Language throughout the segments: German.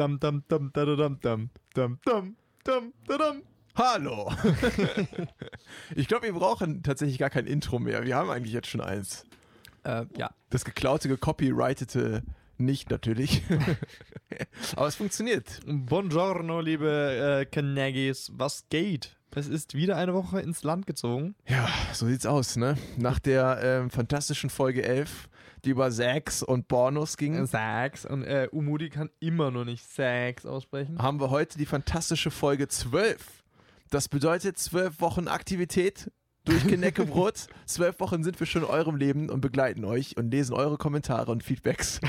Dam, dam, dam, da, da, dam, dam, dam, dam, dam, da, dam. Hallo. ich glaube, wir brauchen tatsächlich gar kein Intro mehr. Wir haben eigentlich jetzt schon eins. Äh, ja. Das geklaute, gecopyrightete nicht natürlich. Aber es funktioniert. Buongiorno, liebe äh, Canagis. Was geht? Es ist wieder eine Woche ins Land gezogen. Ja, so sieht's aus, ne? Nach der ähm, fantastischen Folge 11, die über Sex und Pornos ging, Sax und äh, Umudi kann immer noch nicht Sax aussprechen. haben wir heute die fantastische Folge 12. Das bedeutet zwölf Wochen Aktivität durch Geneckebrot. Zwölf Wochen sind wir schon in eurem Leben und begleiten euch und lesen eure Kommentare und Feedbacks.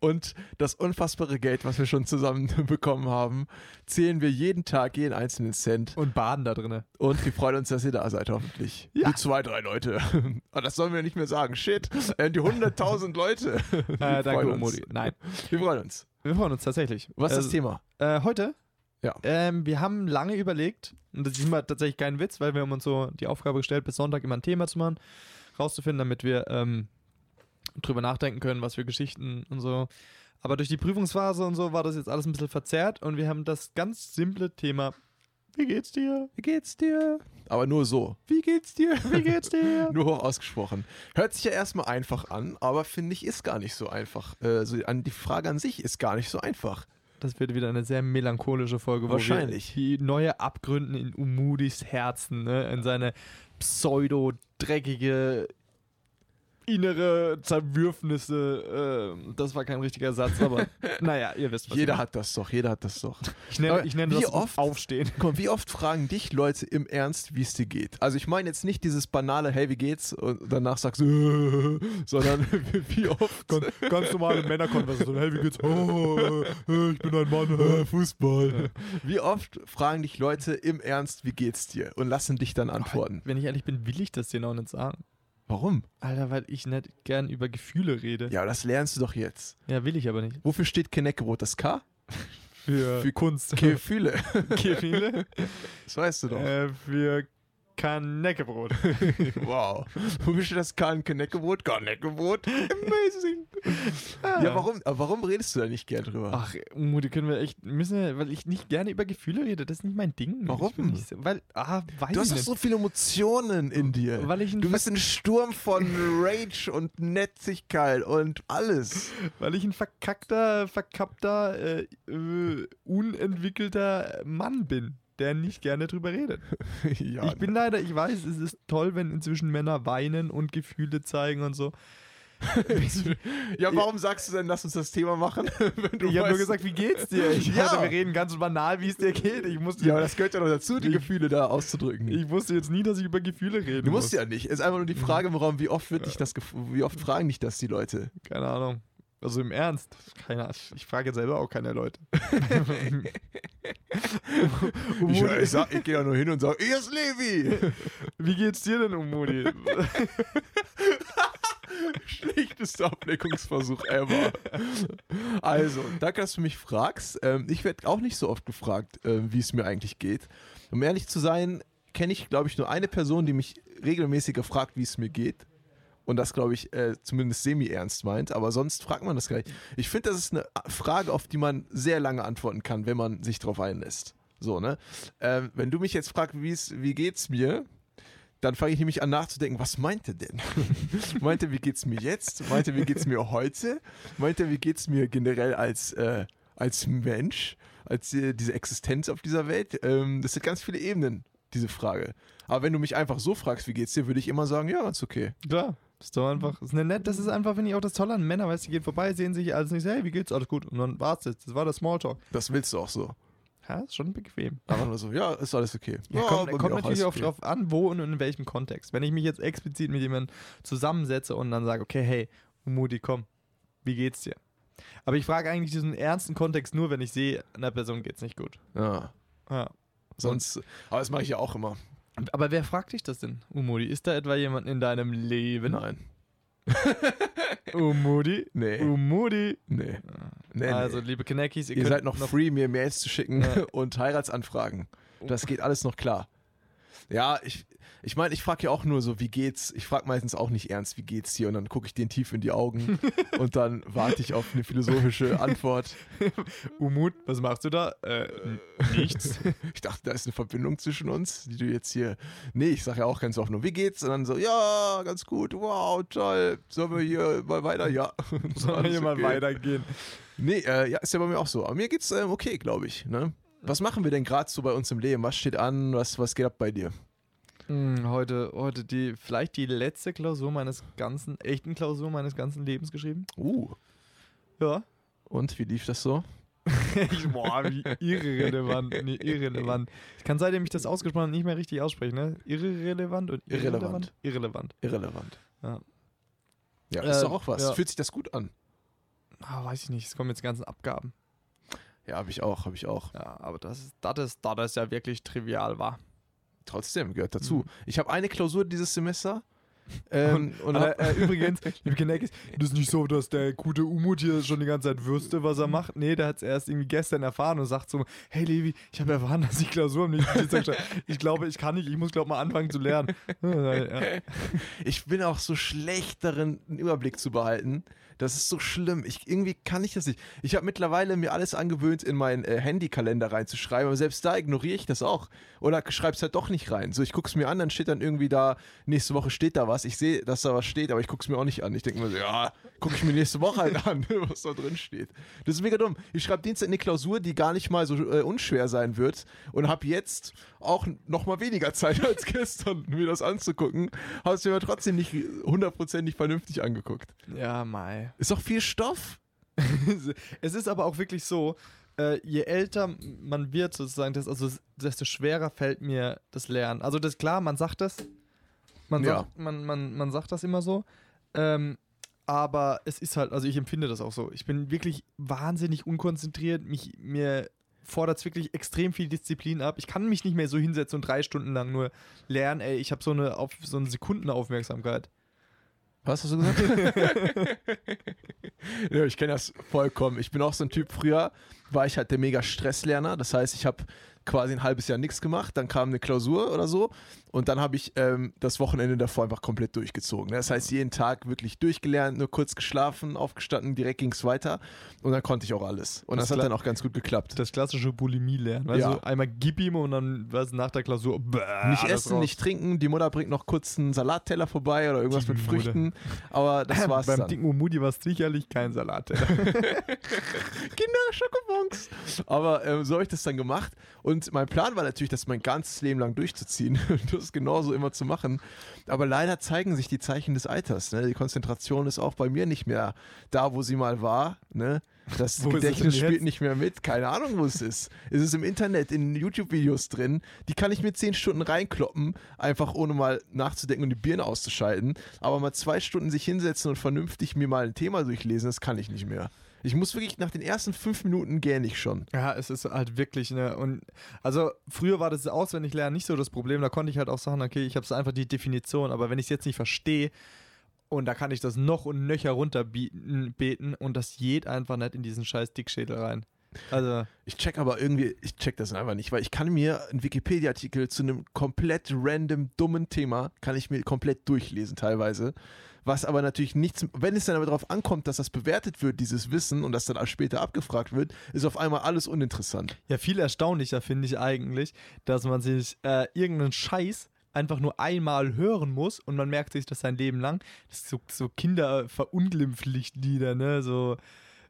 Und das unfassbare Geld, was wir schon zusammen bekommen haben, zählen wir jeden Tag, jeden einzelnen Cent. Und baden da drinne. Und wir freuen uns, dass ihr da seid, hoffentlich. Ja. Die zwei, drei Leute. Aber das sollen wir nicht mehr sagen. Shit. Äh, Die 100.000 Leute. Wir Äh, danke. Umudi. Nein. Wir freuen uns. Wir freuen uns tatsächlich. Was ist das Äh, Thema? Äh, heute? Ja. Ähm, wir haben lange überlegt, und das ist immer tatsächlich kein Witz, weil wir haben uns so die Aufgabe gestellt, bis Sonntag immer ein Thema zu machen, rauszufinden, damit wir ähm, drüber nachdenken können, was für Geschichten und so. Aber durch die Prüfungsphase und so war das jetzt alles ein bisschen verzerrt und wir haben das ganz simple Thema, wie geht's dir? Wie geht's dir? Aber nur so. Wie geht's dir? Wie geht's dir? Nur hoch ausgesprochen. Hört sich ja erstmal einfach an, aber finde ich, ist gar nicht so einfach. So an, die Frage an sich ist gar nicht so einfach. Das wird wieder eine sehr melancholische Folge, wo Wahrscheinlich. wir die neue Abgründen in Umudis Herzen, ne, in seine pseudo-dreckige innere Zerwürfnisse. ähm, das war kein richtiger Satz, aber naja, ihr wisst, was jeder hat das doch, jeder hat das doch. ich nenne, ich nenne wie das oft- Aufstehen. Komm, wie oft fragen dich Leute im Ernst, wie es dir geht? Also ich meine jetzt nicht dieses banale, hey, wie geht's? Und danach sagst du, sondern wie oft? Ganz normale Männerkonversation. Hey, wie geht's? Oh, äh, ich bin ein Mann. Fußball. Wie oft fragen dich Leute im Ernst, wie geht's dir? Und lassen dich dann antworten. Wenn ich ehrlich bin, will ich das dir noch nicht sagen. Warum? Alter, weil ich nicht gern über Gefühle rede. Ja, aber das lernst du doch jetzt. Ja, will ich aber nicht. Wofür steht Keneckebrot? Das K? Für, Für Kunst. Gefühle. Gefühle. Das weißt du doch. Äh, für Kaneckebrot. Wow. Wofür steht das K in Keneckebrot? Keneckebrot? Amazing. Ja, warum, warum redest du da nicht gern drüber? Ach, Mutti, können wir echt, müssen wir, weil ich nicht gerne über Gefühle rede, das ist nicht mein Ding. Warum? Nicht, weil, ah, weiß du hast doch so viele Emotionen in dir. weil ich ein, Du bist ein Sturm von Rage und Netzigkeit und alles. weil ich ein verkackter, verkappter, äh, äh, unentwickelter Mann bin, der nicht gerne drüber redet. ja, ich bin leider, ich weiß, es ist toll, wenn inzwischen Männer weinen und Gefühle zeigen und so. ja, warum sagst du denn, lass uns das Thema machen? Wenn du ich habe nur gesagt, wie geht's dir? Ich Ja. dachte, wir reden ganz banal, wie es dir geht. Ich musste, Ja, aber das gehört ja noch dazu, die Ich- Gefühle da auszudrücken. ich wusste jetzt nie, dass ich über Gefühle rede. du musst ja nicht. Es ist einfach nur die Frage im Raum, wie oft wird dich das, wie oft fragen dich das die Leute? Keine Ahnung. Also im Ernst. Keine Ahnung. Ich frage selber auch keine Leute. Ich, ich, sag- ich gehe da nur hin und sage, hier ist Levi. Wie geht's dir denn, Umudi? Schlechtester Ablenkungsversuch ever. Also, danke, dass du mich fragst. Ähm, ich werde auch nicht so oft gefragt, ähm, wie es mir eigentlich geht. Um ehrlich zu sein, kenne ich, glaube ich, nur eine Person, die mich regelmäßig fragt, wie es mir geht. Und das, glaube ich, äh, zumindest semi-ernst meint. Aber sonst fragt man das gar nicht. Ich finde, das ist eine Frage, auf die man sehr lange antworten kann, wenn man sich drauf einlässt. So, ne? Ähm, wenn du mich jetzt fragst, wie geht's mir, dann fange ich nämlich an nachzudenken, was meint er denn? meint er, wie geht's mir jetzt? Meint er, wie geht's mir heute? Meint er, wie geht's mir generell als, äh, als Mensch, als äh, diese Existenz auf dieser Welt? Ähm, das sind ganz viele Ebenen, diese Frage. Aber wenn du mich einfach so fragst, wie geht's dir, würde ich immer sagen, ja, ganz okay. Klar. Das ist doch einfach, das ist, eine nett, das ist einfach, finde ich, auch das Tolle an Männern, weißt du, die gehen vorbei, sehen sich alles nicht, so, hey, wie geht's? Alles gut. Und dann war's jetzt. Das war der Smalltalk. Das willst du auch so. Ja, ist schon bequem. Einfach nur so, ja, ist alles okay. Ja, bei kommt kommt natürlich auch okay. drauf an, wo und in welchem Kontext. Wenn ich mich jetzt explizit mit jemandem zusammensetze und dann sage, okay, hey, Umudi, komm, wie geht's dir? Aber ich frage eigentlich diesen ernsten Kontext nur, wenn ich sehe, einer Person geht's nicht gut. Ja, Ja. sonst, aber das mache ich ja auch immer. Aber wer fragt dich das denn, Umudi? Ist da etwa jemand in deinem Leben? Nein. Umudi? Nee. Umudi? Nee. nee, also, nee. liebe Kinekis, ihr, Ihr seid noch, free, mir Mails zu schicken Ja. und Heiratsanfragen. Das geht alles noch klar. Ja, ich, ich meine, ich frage ja auch nur so, wie geht's? Ich frage meistens auch nicht ernst, wie geht's dir? Und dann gucke ich denen tief in die Augen und dann warte ich auf eine philosophische Antwort. Umut, was machst du da? Äh, nichts. Ich dachte, da ist eine Verbindung zwischen uns, die du jetzt hier. Nee, ich sage ja auch ganz oft nur, wie geht's? Und dann so, ja, ganz gut, wow, toll. Sollen wir hier mal weiter? Ja. Sollen wir hier mal okay. weitergehen? Nee, äh, ja, ist ja bei mir auch so. Aber mir geht's ähm, okay, glaube ich. Ne? Was machen wir denn gerade so bei uns im Leben? Was steht an? Was, was geht ab bei dir? Hm, heute, heute die, vielleicht die letzte Klausur meines ganzen, echten Klausur meines ganzen Lebens geschrieben. Uh. Ja. Und wie lief das so? ich, boah, wie irrelevant. Nee, irrelevant. Ich kann seitdem ich das ausgesprochen habe nicht mehr richtig aussprechen, ne? Irrelevant und Irrelevant. Irrelevant. Irrelevant. Ja. Ja, ist Äh, doch auch was. ja. Fühlt sich das gut an? Ah, weiß ich nicht, es kommen jetzt die ganzen Abgaben. Ja, habe ich auch, habe ich auch. Ja, aber das ist, das ist, das ist ja wirklich trivial, war. Trotzdem gehört dazu. Mhm. Ich habe eine Klausur dieses Semester. Ähm, und hab, äh, übrigens, liebe Kinecks, das ist nicht so, dass der gute Umut hier schon die ganze Zeit wüsste, was er macht. Nee, der hat es erst irgendwie gestern erfahren und sagt so, hey Levi, ich habe erfahren, dass ich Klausur am nächsten Dienstag. Ich glaube, ich kann nicht, ich muss glaube mal anfangen zu lernen. Ja. ich bin auch so schlecht darin, einen Überblick zu behalten. Das ist so schlimm. Ich, irgendwie kann ich das nicht. Ich habe mittlerweile mir alles angewöhnt, in meinen äh, Handykalender reinzuschreiben, aber selbst da ignoriere ich das auch. Oder schreib's halt doch nicht rein. So, ich gucke es mir an, dann steht dann irgendwie da, nächste Woche steht da was. Ich sehe, dass da was steht, aber ich gucke es mir auch nicht an. Ich denke mir so, ja, gucke ich mir nächste Woche halt an, was da drin steht. Das ist mega dumm. Ich schreibe Dienstag eine Klausur, die gar nicht mal so äh, unschwer sein wird und habe jetzt auch noch mal weniger Zeit als gestern, mir das anzugucken. Habe es mir aber trotzdem nicht hundertprozentig vernünftig angeguckt. ja, Ist doch viel Stoff. es ist aber auch wirklich so, äh, je älter man wird, sozusagen, das, also desto schwerer fällt mir das Lernen. Also das klar, man sagt das. Man, Ja. sagt, man, man, man sagt das immer so. Ähm, aber es ist halt, also ich empfinde das auch so. Ich bin wirklich wahnsinnig unkonzentriert. Mich, mir fordert es wirklich extrem viel Disziplin ab. Ich kann mich nicht mehr so hinsetzen und drei Stunden lang nur lernen. Ey, ich habe so eine, auf, so eine Sekundenaufmerksamkeit. Was hast du gesagt? ja, ich kenne das vollkommen. Ich bin auch so ein Typ. Früher war ich halt der mega Stresslerner. Das heißt, ich habe quasi ein halbes Jahr nichts gemacht. Dann kam eine Klausur oder so. Und dann habe ich ähm, das Wochenende davor einfach komplett durchgezogen. Das heißt, jeden Tag wirklich durchgelernt, nur kurz geschlafen, aufgestanden, direkt ging es weiter. Und dann konnte ich auch alles. Und das, Das hat dann auch ganz gut geklappt. Das klassische Bulimie-Lernen. Weißt Ja. einmal gib ihm und dann was nach der Klausur. Bäh, Nicht essen, raus. nicht trinken. Die Mutter bringt noch kurz einen Salatteller vorbei oder irgendwas Die mit Mutter. Früchten. Aber das war's Beim dann. dicken Umudi war es sicherlich kein Salat. Kinder, Schokobons. Aber ähm, so habe ich das dann gemacht. Und mein Plan war natürlich, das mein ganzes Leben lang durchzuziehen und das genauso immer zu machen. Aber leider zeigen sich die Zeichen des Alters. Ne? Die Konzentration ist auch bei mir nicht mehr da, wo sie mal war. Ne? Das Gedächtnis spielt nicht mehr mit. Keine Ahnung, wo es ist. Es ist im Internet, in YouTube-Videos drin. Die kann ich mir zehn Stunden reinkloppen, einfach ohne mal nachzudenken und die Birne auszuschalten. Aber mal zwei Stunden sich hinsetzen und vernünftig mir mal ein Thema durchlesen, das kann ich nicht mehr. Ich muss wirklich nach den ersten fünf Minuten gähne ich schon. ja, es ist halt wirklich, ne, und also früher war das auswendig lernen nicht so das Problem, da konnte ich halt auch sagen, okay, ich habe so einfach die Definition, aber wenn ich es jetzt nicht verstehe und da kann ich das noch und nöcher runterbeten beten und das geht einfach nicht in diesen scheiß Dickschädel rein. Also, Ich check aber irgendwie, ich check das einfach nicht, weil ich kann mir einen Wikipedia-Artikel zu einem komplett random, dummen Thema, kann ich mir komplett durchlesen teilweise. Was aber natürlich nichts, wenn es dann aber darauf ankommt, dass das bewertet wird, dieses Wissen, und das dann auch später abgefragt wird, ist auf einmal alles uninteressant. Ja, viel erstaunlicher finde ich eigentlich, dass man sich äh, irgendeinen Scheiß einfach nur einmal hören muss und man merkt sich das sein Leben lang. Das ist so, so Kinder-Verunglimpflichtlieder, ne? So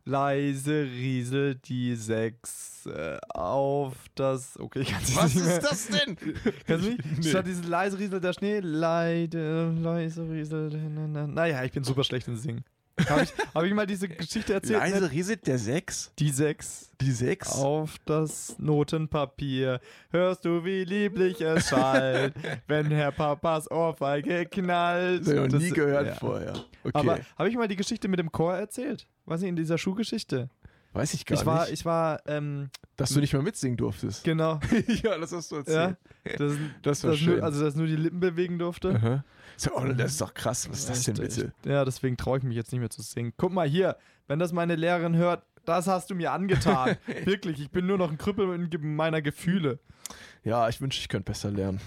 leise rieselt die Sechs äh, auf das. Okay, ich kann es Was nicht mehr. ist das denn? Kannst du nicht? Nee. Statt dieses leise rieselt der Schnee, leide, leise rieselt. Na, na. Naja, ich bin super schlecht im Singen. Habe ich, hab ich mal diese Geschichte erzählt? ne? Leise rieselt der Sechs? Die Sechs Die Sechs? auf das Notenpapier. Hörst du, wie lieblich es schallt, wenn Herr Papas Ohrfeige knallt. Das habe ich noch nie gehört ja. vorher. Okay. Aber habe ich mal die Geschichte mit dem Chor erzählt? Was in dieser Schuhgeschichte? Weiß ich gar Ich war, nicht. ich war, ähm, dass du nicht mal mitsingen durftest. genau, ja, das hast du ja, erzählt. das, Das war das schön. nur, also dass nur die Lippen bewegen durfte. Aha. So, oh, das ist doch krass. Was ist das denn bitte? Ja, deswegen traue ich mich jetzt nicht mehr zu singen. Guck mal hier, wenn das meine Lehrerin hört, das hast du mir angetan. Wirklich, ich bin nur noch ein Krüppel meiner Gefühle. Ja, ich wünschte, ich könnte besser lernen.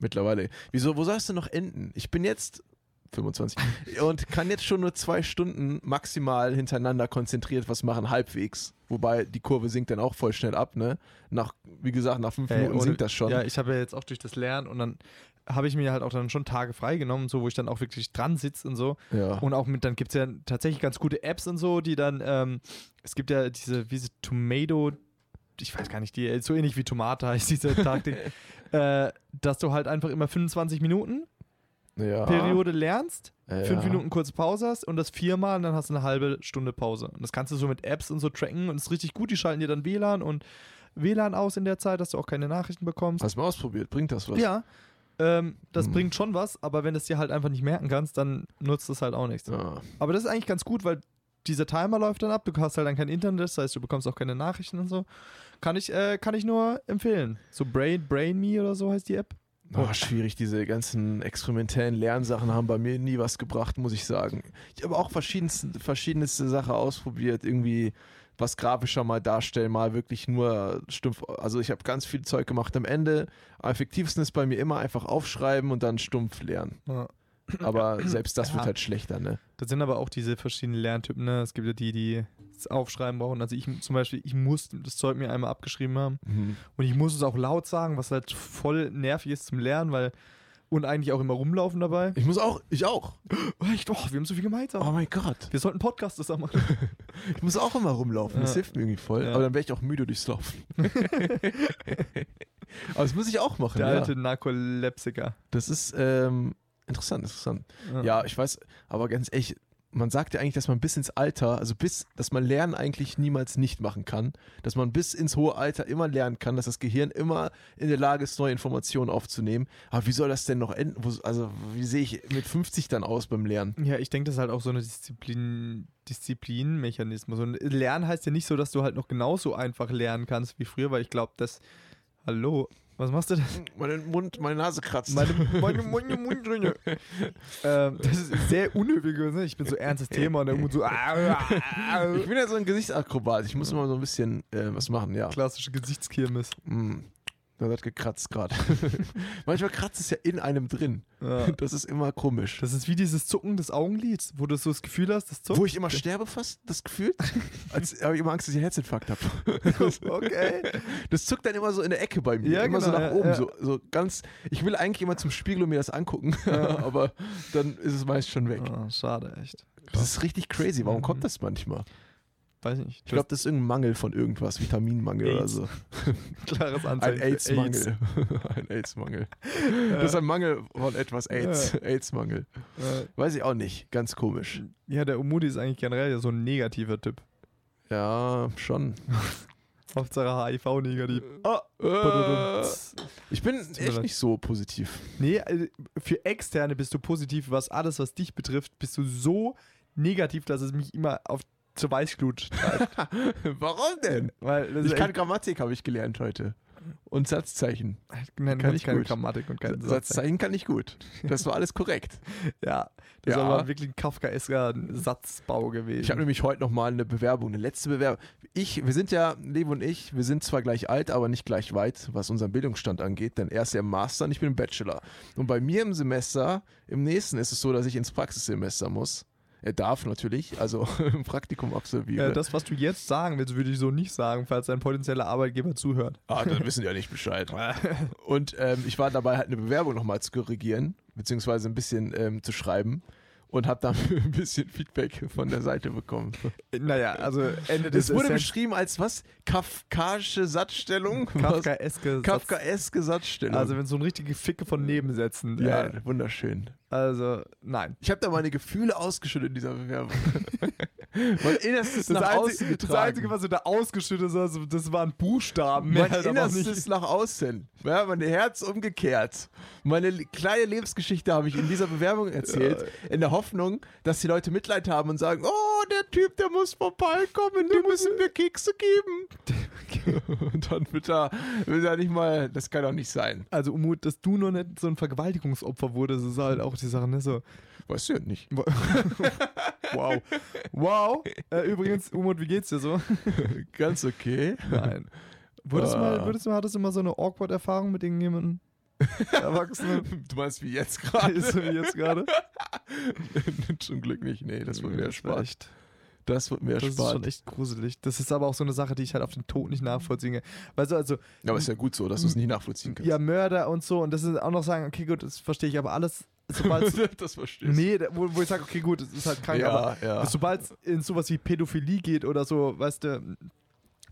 mittlerweile. Wieso, wo soll es denn noch enden? Ich bin jetzt 25 und kann jetzt schon nur zwei Stunden maximal hintereinander konzentriert was machen, halbwegs. Wobei die Kurve sinkt dann auch voll schnell ab, ne? Nach, wie gesagt, nach fünf Minuten sinkt das schon. Ja, ich habe ja jetzt auch durch das Lernen und dann habe ich mir halt auch dann schon Tage freigenommen, so wo ich dann auch wirklich dran sitze und so. Ja. Und auch mit, dann gibt es ja tatsächlich ganz gute Apps und so, die dann, ähm, es gibt ja diese, wie diese Tomato, ich weiß gar nicht, die so ähnlich wie Tomate heißt diese Taktik, äh, dass du halt einfach immer 25 Minuten ja. Periode lernst, Ja, fünf. Minuten kurze Pause hast und das viermal und dann hast du eine halbe Stunde Pause. Und das kannst du so mit Apps und so tracken und das ist richtig gut. Die schalten dir dann WLAN und WLAN aus in der Zeit, dass du auch keine Nachrichten bekommst. Hast du mal ausprobiert? Bringt das was? Ja. Ähm, das Hm. bringt schon was, aber wenn du es dir halt einfach nicht merken kannst, dann nutzt es halt auch nichts. Ja. Aber das ist eigentlich ganz gut, weil dieser Timer läuft dann ab, du hast halt dann kein Internet, das heißt, du bekommst auch keine Nachrichten und so. Kann ich, äh, kann ich nur empfehlen. So Brain, Brain Me oder so heißt die App. Oh, schwierig, diese ganzen experimentellen Lernsachen haben bei mir nie was gebracht, muss ich sagen. Ich habe auch verschiedenste, verschiedenste Sachen ausprobiert, irgendwie was grafischer mal darstellen, mal wirklich nur stumpf. Also ich habe ganz viel Zeug gemacht. Am Ende, am effektivsten ist bei mir immer einfach aufschreiben und dann stumpf lernen. Ja. Aber selbst das wird Ja. halt schlechter, ne? Das sind aber auch diese verschiedenen Lerntypen. Ne? Es gibt ja die, die das Aufschreiben brauchen. Also ich zum Beispiel, ich muss das Zeug mir einmal abgeschrieben haben Mhm. und ich muss es auch laut sagen, was halt voll nervig ist zum Lernen, weil und eigentlich auch immer rumlaufen dabei. Ich muss auch, ich auch. Echt, oh, wir haben so viel gemeinsam. Oh mein Gott. Wir sollten Podcast zusammen machen. Ich muss auch immer rumlaufen. Das Ja. hilft mir irgendwie voll. Ja. Aber dann wäre ich auch müde durchs Laufen. Aber das muss ich auch machen. Der ja. alte Narkolepsiker. Das ist ähm, interessant, interessant. Ja, ich weiß, aber ganz ehrlich, man sagt ja eigentlich, dass man bis ins Alter, also bis, dass man Lernen eigentlich niemals nicht machen kann, dass man bis ins hohe Alter immer lernen kann, dass das Gehirn immer in der Lage ist, neue Informationen aufzunehmen. Aber wie soll das denn noch enden? Also, wie sehe ich mit 50 dann aus beim Lernen? Ja, ich denke, das ist halt auch so eine Disziplin, Disziplinmechanismus. Und Lernen heißt ja nicht so, dass du halt noch genauso einfach lernen kannst wie früher, weil ich glaube, dass. Hallo, was machst du denn? Mein Mund, meine Nase kratzt. Meine, meine, meine Mundringe. ähm, das ist sehr unnötig. Ne? Ich bin so ernstes Thema und der Mund so. ich bin ja so ein Gesichtsakrobat. Ich muss immer so ein bisschen äh, was machen, ja. Klassische Gesichtskirmes. Mm. Da hat gekratzt gerade. Manchmal kratzt es ja in einem drin. Ja. Das ist immer komisch. Das ist wie dieses Zucken des Augenlids, wo du so das Gefühl hast, das zuckt. Wo ich immer sterbe fast, das Gefühl. Als habe ich immer Angst, dass ich einen Herzinfarkt habe. okay. Das zuckt dann immer so in der Ecke bei mir. Ja, immer so genau, nach ja, oben. ja. So, so ganz. Ich will eigentlich immer zum Spiegel und mir das angucken. aber dann ist es meist schon weg. Ah, schade, echt. Das ist richtig crazy. Warum Mhm. kommt das manchmal? Weiß ich nicht. Ich glaube, das ist irgendein Mangel von irgendwas, Vitaminmangel oder AIDS. so. klares Ein Anzeichen. für AIDS-Mangel. ein AIDS-Mangel. Das ist ein Mangel von etwas AIDS. AIDS-Mangel. Äh, Weiß ich auch nicht. Ganz komisch. ja, der Umudi ist eigentlich generell so ein negativer Typ. Ja, schon. Hauptsache HIV-negativ. Äh, ich bin echt nicht so positiv. Nee, äh, für Externe bist du positiv, was alles, was dich betrifft, bist du so negativ, dass es mich immer auf zur Weißglut treibt. Warum denn? Weil das Ich kann Grammatik, habe ich gelernt heute. Und Satzzeichen. Nein, kann ich keine gut. Grammatik und kein Satz. Satzzeichen kann ich gut. Das war alles korrekt. Ja, das Ja. aber wirklich ein kafkaesker Satzbau gewesen. Ich habe nämlich heute nochmal eine Bewerbung, eine letzte Bewerbung. Ich, wir sind ja, Levo und ich, wir sind zwar gleich alt, aber nicht gleich weit, was unseren Bildungsstand angeht, denn er ist ja im Master und ich bin im Bachelor. Und bei mir im Semester, im nächsten ist es so, dass ich ins Praxissemester muss. Er darf natürlich, also ein Praktikum absolvieren. äh, das, was du jetzt sagen willst, würde ich so nicht sagen, falls ein potenzieller Arbeitgeber zuhört. Ah, dann wissen die ja nicht Bescheid. Und ähm, ich war dabei, halt eine Bewerbung nochmal zu korrigieren, beziehungsweise ein bisschen ähm, zu schreiben und habe dann ein bisschen Feedback von der Seite bekommen. Naja, also Ende des Es wurde beschrieben als was? Kafkaische Satzstellung? Kafkaeske Kafkaeske Satzstellung. Also wenn so ein richtige Ficke von Nebensätzen. ja, äh, wunderschön. also, nein. Ich habe da meine Gefühle ausgeschüttet in dieser Bewerbung. mein Innerstes Das, nach außen Einzige, das getragen. Einzige, was du da ausgeschüttet hast, das waren Buchstaben. mein halt Innerstes nach außen. Ja, mein Herz umgekehrt. Meine le- kleine Lebensgeschichte habe ich in dieser Bewerbung erzählt, in der Hoffnung, dass die Leute Mitleid haben und sagen, oh, der Typ, der muss vorbeikommen, dem müssen wir Kekse geben. und dann wird er, wird er nicht mal, das kann doch nicht sein. Also, Umut, dass du noch nicht so ein Vergewaltigungsopfer wurdest, ist halt auch die Sache, ne? So, Weißt du ja nicht. wow. Wow. Äh, übrigens, Umut, wie geht's dir so? Ganz okay. Nein. Wurdest du mal, Ah. wurdest du, hattest du mal so eine Awkward-Erfahrung mit irgendjemandem? Erwachsene. Du meinst wie jetzt gerade? Ist so wie jetzt gerade. Zum Glück nicht. Nee, das wird mir Das erspart. echt, Das wird mir das ist schon erspart. echt gruselig. Das ist aber auch so eine Sache, die ich halt auf den Tod nicht nachvollziehen kann. Weißt du, also, Ja, aber ist ja gut so, dass du es nicht nachvollziehen kannst. ja, Mörder und so, und das ist auch noch sagen, okay, gut, das verstehe ich, aber alles, sobald das verstehst Nee, wo, wo ich sage, okay, gut, das ist halt krank, aber Ja, ja. sobald es in sowas wie Pädophilie geht oder so, weißt du,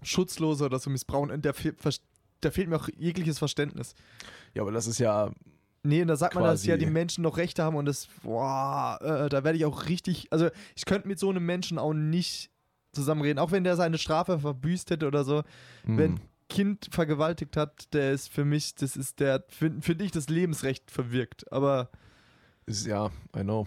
Schutzlose oder so missbrauchen, da, fe- da fehlt mir auch jegliches Verständnis. Ja, aber das ist ja, Nee, und da sagt man, dass ja die Menschen noch Rechte haben und das, boah, äh, da werde ich auch richtig, also ich könnte mit so einem Menschen auch nicht zusammenreden, auch wenn der seine Strafe verbüßt hätte oder so. Wenn hm. Kind vergewaltigt hat, der ist für mich, das ist der, finde find ich, das Lebensrecht verwirkt. Aber ja, I know.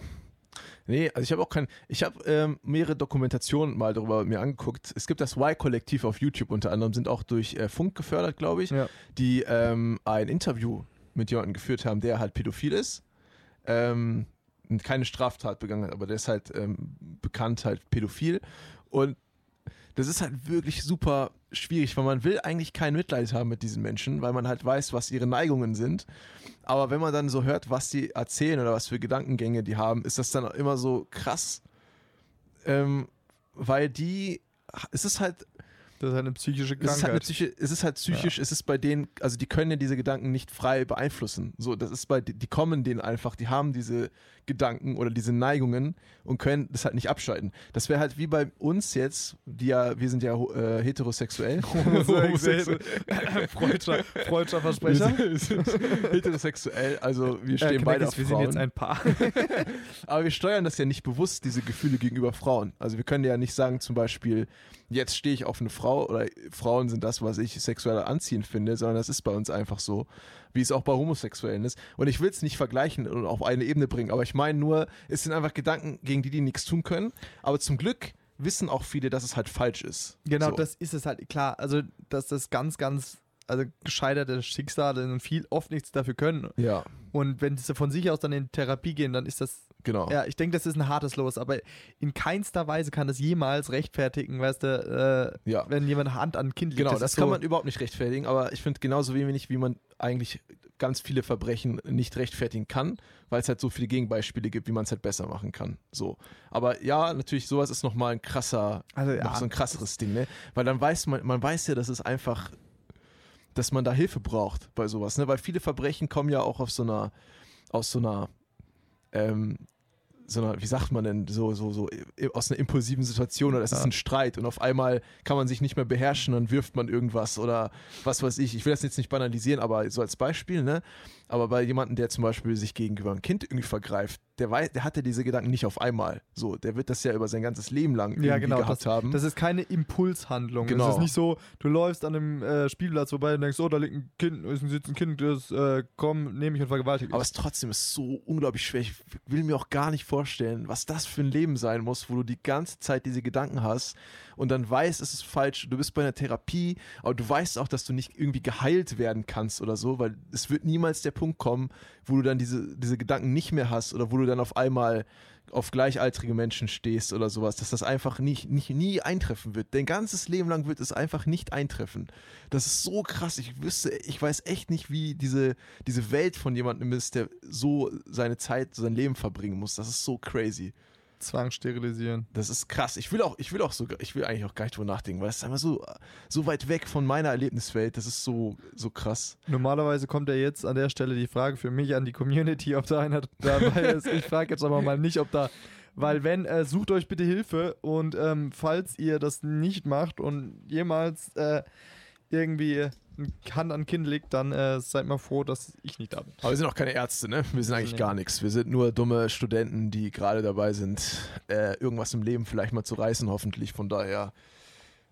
Nee, also ich habe auch kein. Ich habe ähm, mehrere Dokumentationen mal darüber mir angeguckt. Es gibt das Y-Kollektiv auf YouTube unter anderem, sind auch durch äh, Funk gefördert, glaube ich, ja. die ähm, ein Interview mit jemandem geführt haben, der halt pädophil ist. Ähm, und keine Straftat begangen hat, aber der ist halt ähm, bekannt halt pädophil. Und das ist halt wirklich super schwierig, weil man will eigentlich kein Mitleid haben mit diesen Menschen, weil man halt weiß, was ihre Neigungen sind. Aber wenn man dann so hört, was sie erzählen oder was für Gedankengänge die haben, ist das dann immer so krass, ähm, weil die, es ist halt das ist eine psychische es ist halt, eine Krankheit. Psyche, es ist halt psychisch, es ist bei denen, also die können ja diese Gedanken nicht frei beeinflussen. So, das ist bei, die kommen denen einfach, die haben diese Gedanken oder diese Neigungen und können das halt nicht abschalten. Das wäre halt wie bei uns jetzt, die ja, wir sind ja äh, heterosexuell. Homosexuell. Freudscher, Freudscher Versprecher. Heterosexuell, also wir stehen Äh, beide auf wir sind jetzt ein Paar. Aber wir steuern das ja nicht bewusst, diese Gefühle gegenüber Frauen. Also wir können ja nicht sagen, zum Beispiel, jetzt stehe ich auf eine Frau oder Frauen sind das, was ich sexuell anziehend finde, sondern das ist bei uns einfach so, wie es auch bei Homosexuellen ist. Und ich will es nicht vergleichen und auf eine Ebene bringen, aber ich meine nur, es sind einfach Gedanken, gegen die die nichts tun können. Aber zum Glück wissen auch viele, dass es halt falsch ist. Genau, so. das ist es halt. Klar, also, dass das ganz, ganz, also gescheiterte Schicksale und viel oft nichts dafür können. Ja, Und wenn sie von sich aus dann in Therapie gehen, dann ist das, genau. ja, ich denke, das ist ein hartes Los, aber in keinster Weise kann das jemals rechtfertigen, weißt du, äh, Ja. wenn jemand Hand an ein Kind legt. Genau, das, ist kann so, man überhaupt nicht rechtfertigen, aber ich finde genauso wenig, wie man eigentlich ganz viele Verbrechen nicht rechtfertigen kann, weil es halt so viele Gegenbeispiele gibt, wie man es halt besser machen kann. So. Aber ja, natürlich, sowas ist nochmal ein krasser, Also, noch ja, so ein krasseres Ding, ne? Weil dann weiß man, man weiß ja, dass es einfach, dass man da Hilfe braucht bei sowas, ne? Weil viele Verbrechen kommen ja auch auf so einer, aus so einer, ähm, so einer, wie sagt man denn, so, so, so äh, aus einer impulsiven Situation oder es ist Ja. ein Streit und auf einmal kann man sich nicht mehr beherrschen, dann wirft man irgendwas oder was weiß ich. Ich will das jetzt nicht banalisieren, aber so als Beispiel, ne? Aber bei jemandem, der zum Beispiel sich gegenüber einem Kind irgendwie vergreift, der weiß, der hat ja diese Gedanken nicht auf einmal. So, der wird das ja über sein ganzes Leben lang Ja, irgendwie genau, gehabt haben. Das ist keine Impulshandlung. Genau. Es ist nicht so, du läufst an einem äh, Spielplatz vorbei und denkst, oh, da liegt ein Kind, ist ein, sitzt ein Kind, das äh, komm, nehme ich und vergewaltige. Aber es trotzdem ist so unglaublich schwer. Ich will mir auch gar nicht vorstellen, was das für ein Leben sein muss, wo du die ganze Zeit diese Gedanken hast und dann weißt, es ist falsch. Du bist bei einer Therapie, aber du weißt auch, dass du nicht irgendwie geheilt werden kannst oder so, weil es wird niemals der Punkt kommen, wo du dann diese, diese Gedanken nicht mehr hast oder wo du dann auf einmal auf gleichaltrige Menschen stehst oder sowas, dass das einfach nicht, nicht, nie eintreffen wird. Dein ganzes Leben lang wird es einfach nicht eintreffen. Das ist so krass. Ich wüsste, ich weiß echt nicht, wie diese, diese Welt von jemandem ist, der so seine Zeit, sein Leben verbringen muss. Das ist so crazy. Zwang sterilisieren. Das ist krass. Ich will auch, ich will auch sogar, ich will eigentlich auch gar nicht drüber nachdenken, weil es ist einfach so, so weit weg von meiner Erlebniswelt. Das ist so, so krass. Normalerweise kommt ja jetzt an der Stelle die Frage für mich an die Community, ob da einer dabei ist. Ich frage jetzt aber mal nicht, ob da. Weil wenn, äh, sucht euch bitte Hilfe und ähm, falls ihr das nicht macht und jemals äh, irgendwie Hand an Kind legt, dann äh, seid mal froh, dass ich nicht da bin. Aber wir sind auch keine Ärzte, ne? Wir sind eigentlich Nee. gar nichts. Wir sind nur dumme Studenten, die gerade dabei sind, äh, irgendwas im Leben vielleicht mal zu reißen, hoffentlich. Von daher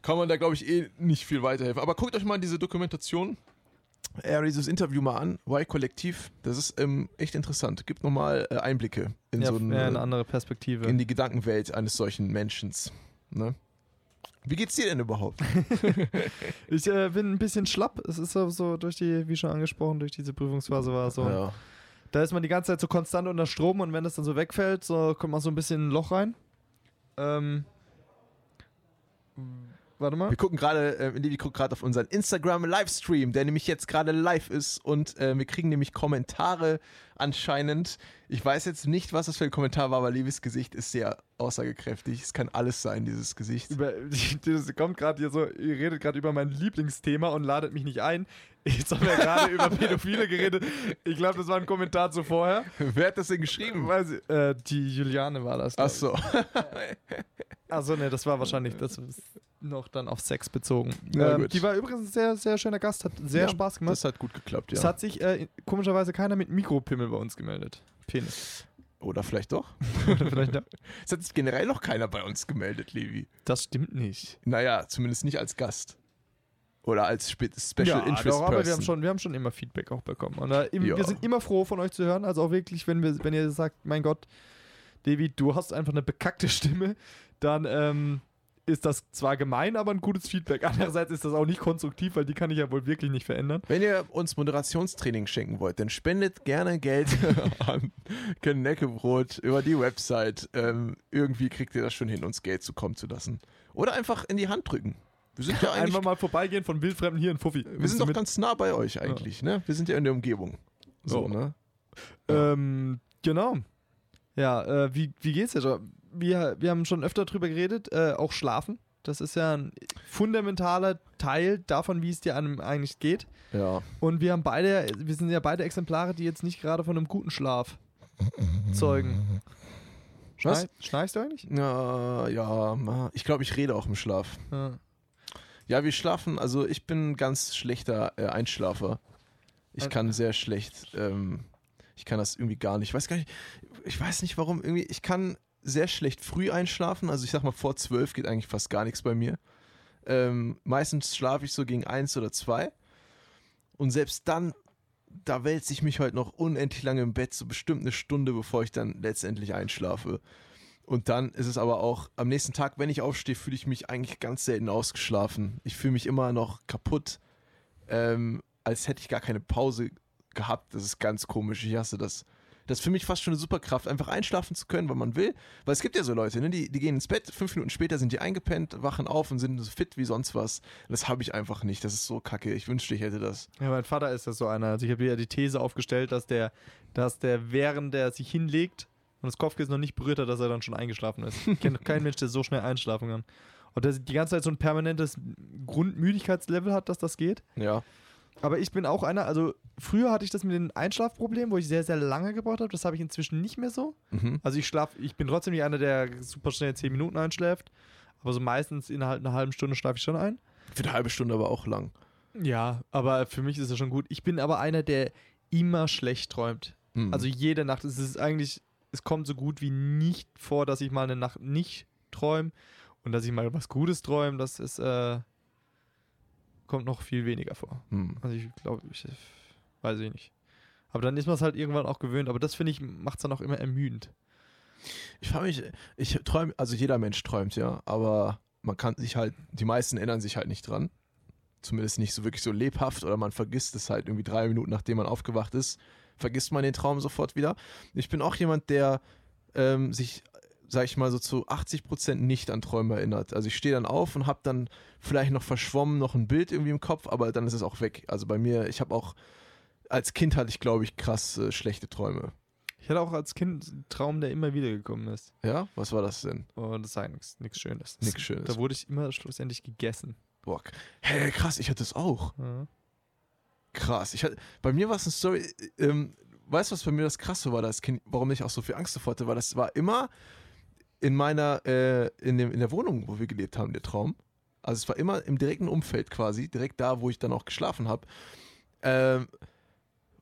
kann man da, glaube ich, eh nicht viel weiterhelfen. Aber guckt euch mal diese Dokumentation, äh, dieses Interview mal an, Y-Kollektiv. Das ist ähm, echt interessant. Gibt nochmal äh, Einblicke in ja, so eine, ja, eine andere Perspektive. in die Gedankenwelt eines solchen Menschen. Ne? Wie geht's dir denn überhaupt? Ich äh, bin ein bisschen schlapp. Es ist so, durch die, wie schon angesprochen, durch diese Prüfungsphase war es so. Ja. Da ist man die ganze Zeit so konstant unter Strom und wenn das dann so wegfällt, so kommt man so ein bisschen in ein Loch rein. Ähm, warte mal. Wir gucken gerade, äh, Levi guckt gerade auf unseren Instagram-Livestream, der nämlich jetzt gerade live ist und äh, wir kriegen nämlich Kommentare anscheinend. Ich weiß jetzt nicht, was das für ein Kommentar war, aber Levis Gesicht ist sehr aussagekräftig. Es kann alles sein, dieses Gesicht. Über, das kommt gerade hier so, ihr redet gerade über mein Lieblingsthema und ladet mich nicht ein. Jetzt haben wir gerade über Pädophile geredet. Ich glaube, das war ein Kommentar zuvorher. Wer hat das denn geschrieben? Weiß ich, äh, die Juliane war das. Ach so. ich. Achso, ne, das war wahrscheinlich das noch dann auf Sex bezogen. Na ähm, die war übrigens ein sehr, sehr schöner Gast, hat sehr Ja, Spaß gemacht. Das hat gut geklappt, Es ja. hat sich äh, komischerweise keiner mit Mikropimmel bei uns gemeldet. Penis. Oder vielleicht doch. Oder vielleicht noch. Es hat sich generell noch keiner bei uns gemeldet, Levi. Das stimmt nicht. Naja, zumindest nicht als Gast. Oder als Spe Special ja, Interest doch, aber wir haben, schon, wir haben schon immer Feedback auch bekommen. Und, äh, im, wir sind immer froh, von euch zu hören. Also auch wirklich, wenn, wir, wenn ihr sagt, mein Gott, Devi, du hast einfach eine bekackte Stimme, dann ähm, ist das zwar gemein, aber ein gutes Feedback. Andererseits ist das auch nicht konstruktiv, weil die kann ich ja wohl wirklich nicht verändern. Wenn ihr uns Moderationstraining schenken wollt, dann spendet gerne Geld an Knäckebrot über die Website. Ähm, irgendwie kriegt ihr das schon hin, uns Geld zukommen zu lassen. Oder einfach in die Hand drücken. Wir sind ja eigentlich, Einfach mal vorbeigehen von Wildfremden hier in Fuffi. wir sind doch ganz nah bei euch eigentlich, ne? Wir sind ja in der Umgebung. So, Ja. ne? Ähm, genau. Ja, äh, wie, wie geht's dir? Wir, wir haben schon öfter drüber geredet, äh, auch schlafen. Das ist ja ein fundamentaler Teil davon, wie es dir einem eigentlich geht. Ja. Und wir haben beide, wir sind ja beide Exemplare, die jetzt nicht gerade von einem guten Schlaf zeugen. Schnei schnarchst du eigentlich? Ja, ja, ich glaube, ich rede auch im Schlaf. Ja. Ja, wir schlafen, also ich bin ein ganz schlechter äh, Einschlafer. Ich Ein- kann sehr schlecht, ähm, ich kann das irgendwie gar nicht. Ich weiß gar nicht, ich weiß nicht warum, irgendwie, ich kann sehr schlecht früh einschlafen. Also ich sag mal, vor zwölf geht eigentlich fast gar nichts bei mir. Ähm, meistens schlafe ich so gegen eins oder zwei. Und selbst dann, da wälze ich mich halt noch unendlich lange im Bett, so bestimmt eine Stunde, bevor ich dann letztendlich einschlafe. Und dann ist es aber auch am nächsten Tag, wenn ich aufstehe, fühle ich mich eigentlich ganz selten ausgeschlafen. Ich fühle mich immer noch kaputt, ähm, als hätte ich gar keine Pause gehabt. Das ist ganz komisch. Ich hasse das. Das ist für mich fast schon eine Superkraft, einfach einschlafen zu können, wann man will. Weil es gibt ja so Leute, ne, die, die gehen ins Bett, fünf Minuten später sind die eingepennt, wachen auf und sind so fit wie sonst was. Das habe ich einfach nicht. Das ist so kacke. Ich wünschte, ich hätte das. ja, mein Vater ist das so einer. Also ich habe ja die These aufgestellt, dass der, dass der während der sich hinlegt und das Kopfkissen noch nicht berührt hat, dass er dann schon eingeschlafen ist. Ich kenne keinen Mensch, der so schnell einschlafen kann. Und der die ganze Zeit so ein permanentes Grundmüdigkeitslevel hat, dass das geht. Ja. Aber ich bin auch einer, also früher hatte ich das mit den Einschlafproblemen, wo ich sehr, sehr lange gebraucht habe. Das habe ich inzwischen nicht mehr so. Mhm. Also ich schlafe, ich bin trotzdem nicht einer, der super schnell 10 Minuten einschläft. Aber so meistens innerhalb einer halben Stunde schlafe ich schon ein. Für eine halbe Stunde aber auch lang. Ja, aber für mich ist es schon gut. Ich bin aber einer, der immer schlecht träumt. Mhm. Also jede Nacht. Es ist eigentlich, es kommt so gut wie nicht vor, dass ich mal eine Nacht nicht träume. Und dass ich mal was Gutes träume, das ist, äh, kommt noch viel weniger vor. Mhm. Also ich glaube, ich weiß ich nicht. Aber dann ist man es halt irgendwann auch gewöhnt. Aber das finde ich, macht es dann auch immer ermüdend. Ich frage mich, ich träume, also jeder Mensch träumt, ja, aber man kann sich halt, die meisten erinnern sich halt nicht dran. Zumindest nicht so wirklich so lebhaft oder man vergisst es halt irgendwie drei Minuten, nachdem man aufgewacht ist, vergisst man den Traum sofort wieder. Ich bin auch jemand, der ähm, sich, sag ich mal, so zu 80 Prozent nicht an Träume erinnert. Also ich stehe dann auf und habe dann vielleicht noch verschwommen noch ein Bild irgendwie im Kopf, aber dann ist es auch weg. Also bei mir, ich habe auch, als Kind hatte ich, glaube ich, krass äh, schlechte Träume. Ich hatte auch als Kind einen Traum, der immer wieder gekommen ist. Ja, was war das denn? Und das sei nichts Schönes. Nix Schönes. Da wurde ich immer schlussendlich gegessen. Boah, hä, krass, ich hatte es auch. Ja. Krass. Ich hatte, bei mir war es eine Story, äh, ähm, weißt du, was bei mir das Krasse war, das Kind, warum ich auch so viel Angst davor hatte, weil das war immer in meiner, äh, in, dem, in der Wohnung, wo wir gelebt haben, der Traum. Also es war immer im direkten Umfeld quasi, direkt da, wo ich dann auch geschlafen habe. Ähm,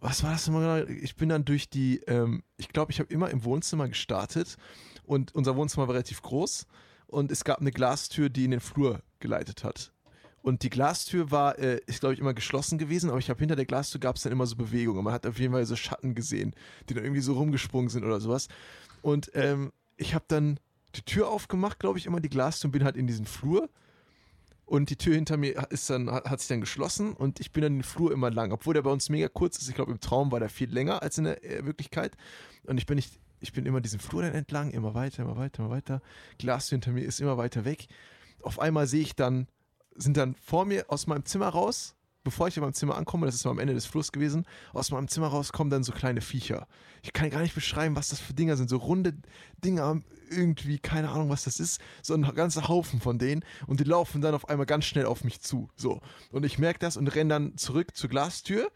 was war das immer genau? Ich bin dann durch die, ähm, ich glaube, ich habe immer im Wohnzimmer gestartet und unser Wohnzimmer war relativ groß und es gab eine Glastür, die in den Flur geleitet hat. Und die Glastür war, äh, ist glaube ich immer geschlossen gewesen, aber ich habe hinter der Glastür gab es dann immer so Bewegungen. Man hat auf jeden Fall so Schatten gesehen, die dann irgendwie so rumgesprungen sind oder sowas. Und ähm, ich habe dann die Tür aufgemacht, glaube ich, immer die Glastür und bin halt in diesen Flur. Und die Tür hinter mir ist dann, hat sich dann geschlossen und ich bin dann den Flur immer lang, obwohl der bei uns mega kurz ist. Ich glaube, im Traum war der viel länger als in der äh, Wirklichkeit. Und ich bin nicht, ich bin immer diesen Flur dann entlang, immer weiter, immer weiter, immer weiter. Glastür hinter mir ist immer weiter weg. Auf einmal sehe ich dann sind dann vor mir aus meinem Zimmer raus, bevor ich in meinem Zimmer ankomme, das ist mal am Ende des Flusses gewesen, aus meinem Zimmer raus kommen dann so kleine Viecher. Ich kann gar nicht beschreiben, was das für Dinger sind. So runde Dinger, irgendwie, keine Ahnung, was das ist. So ein ganzer Haufen von denen. Und die laufen dann auf einmal ganz schnell auf mich zu. So. Und ich merke das und renne dann zurück zur Glastür.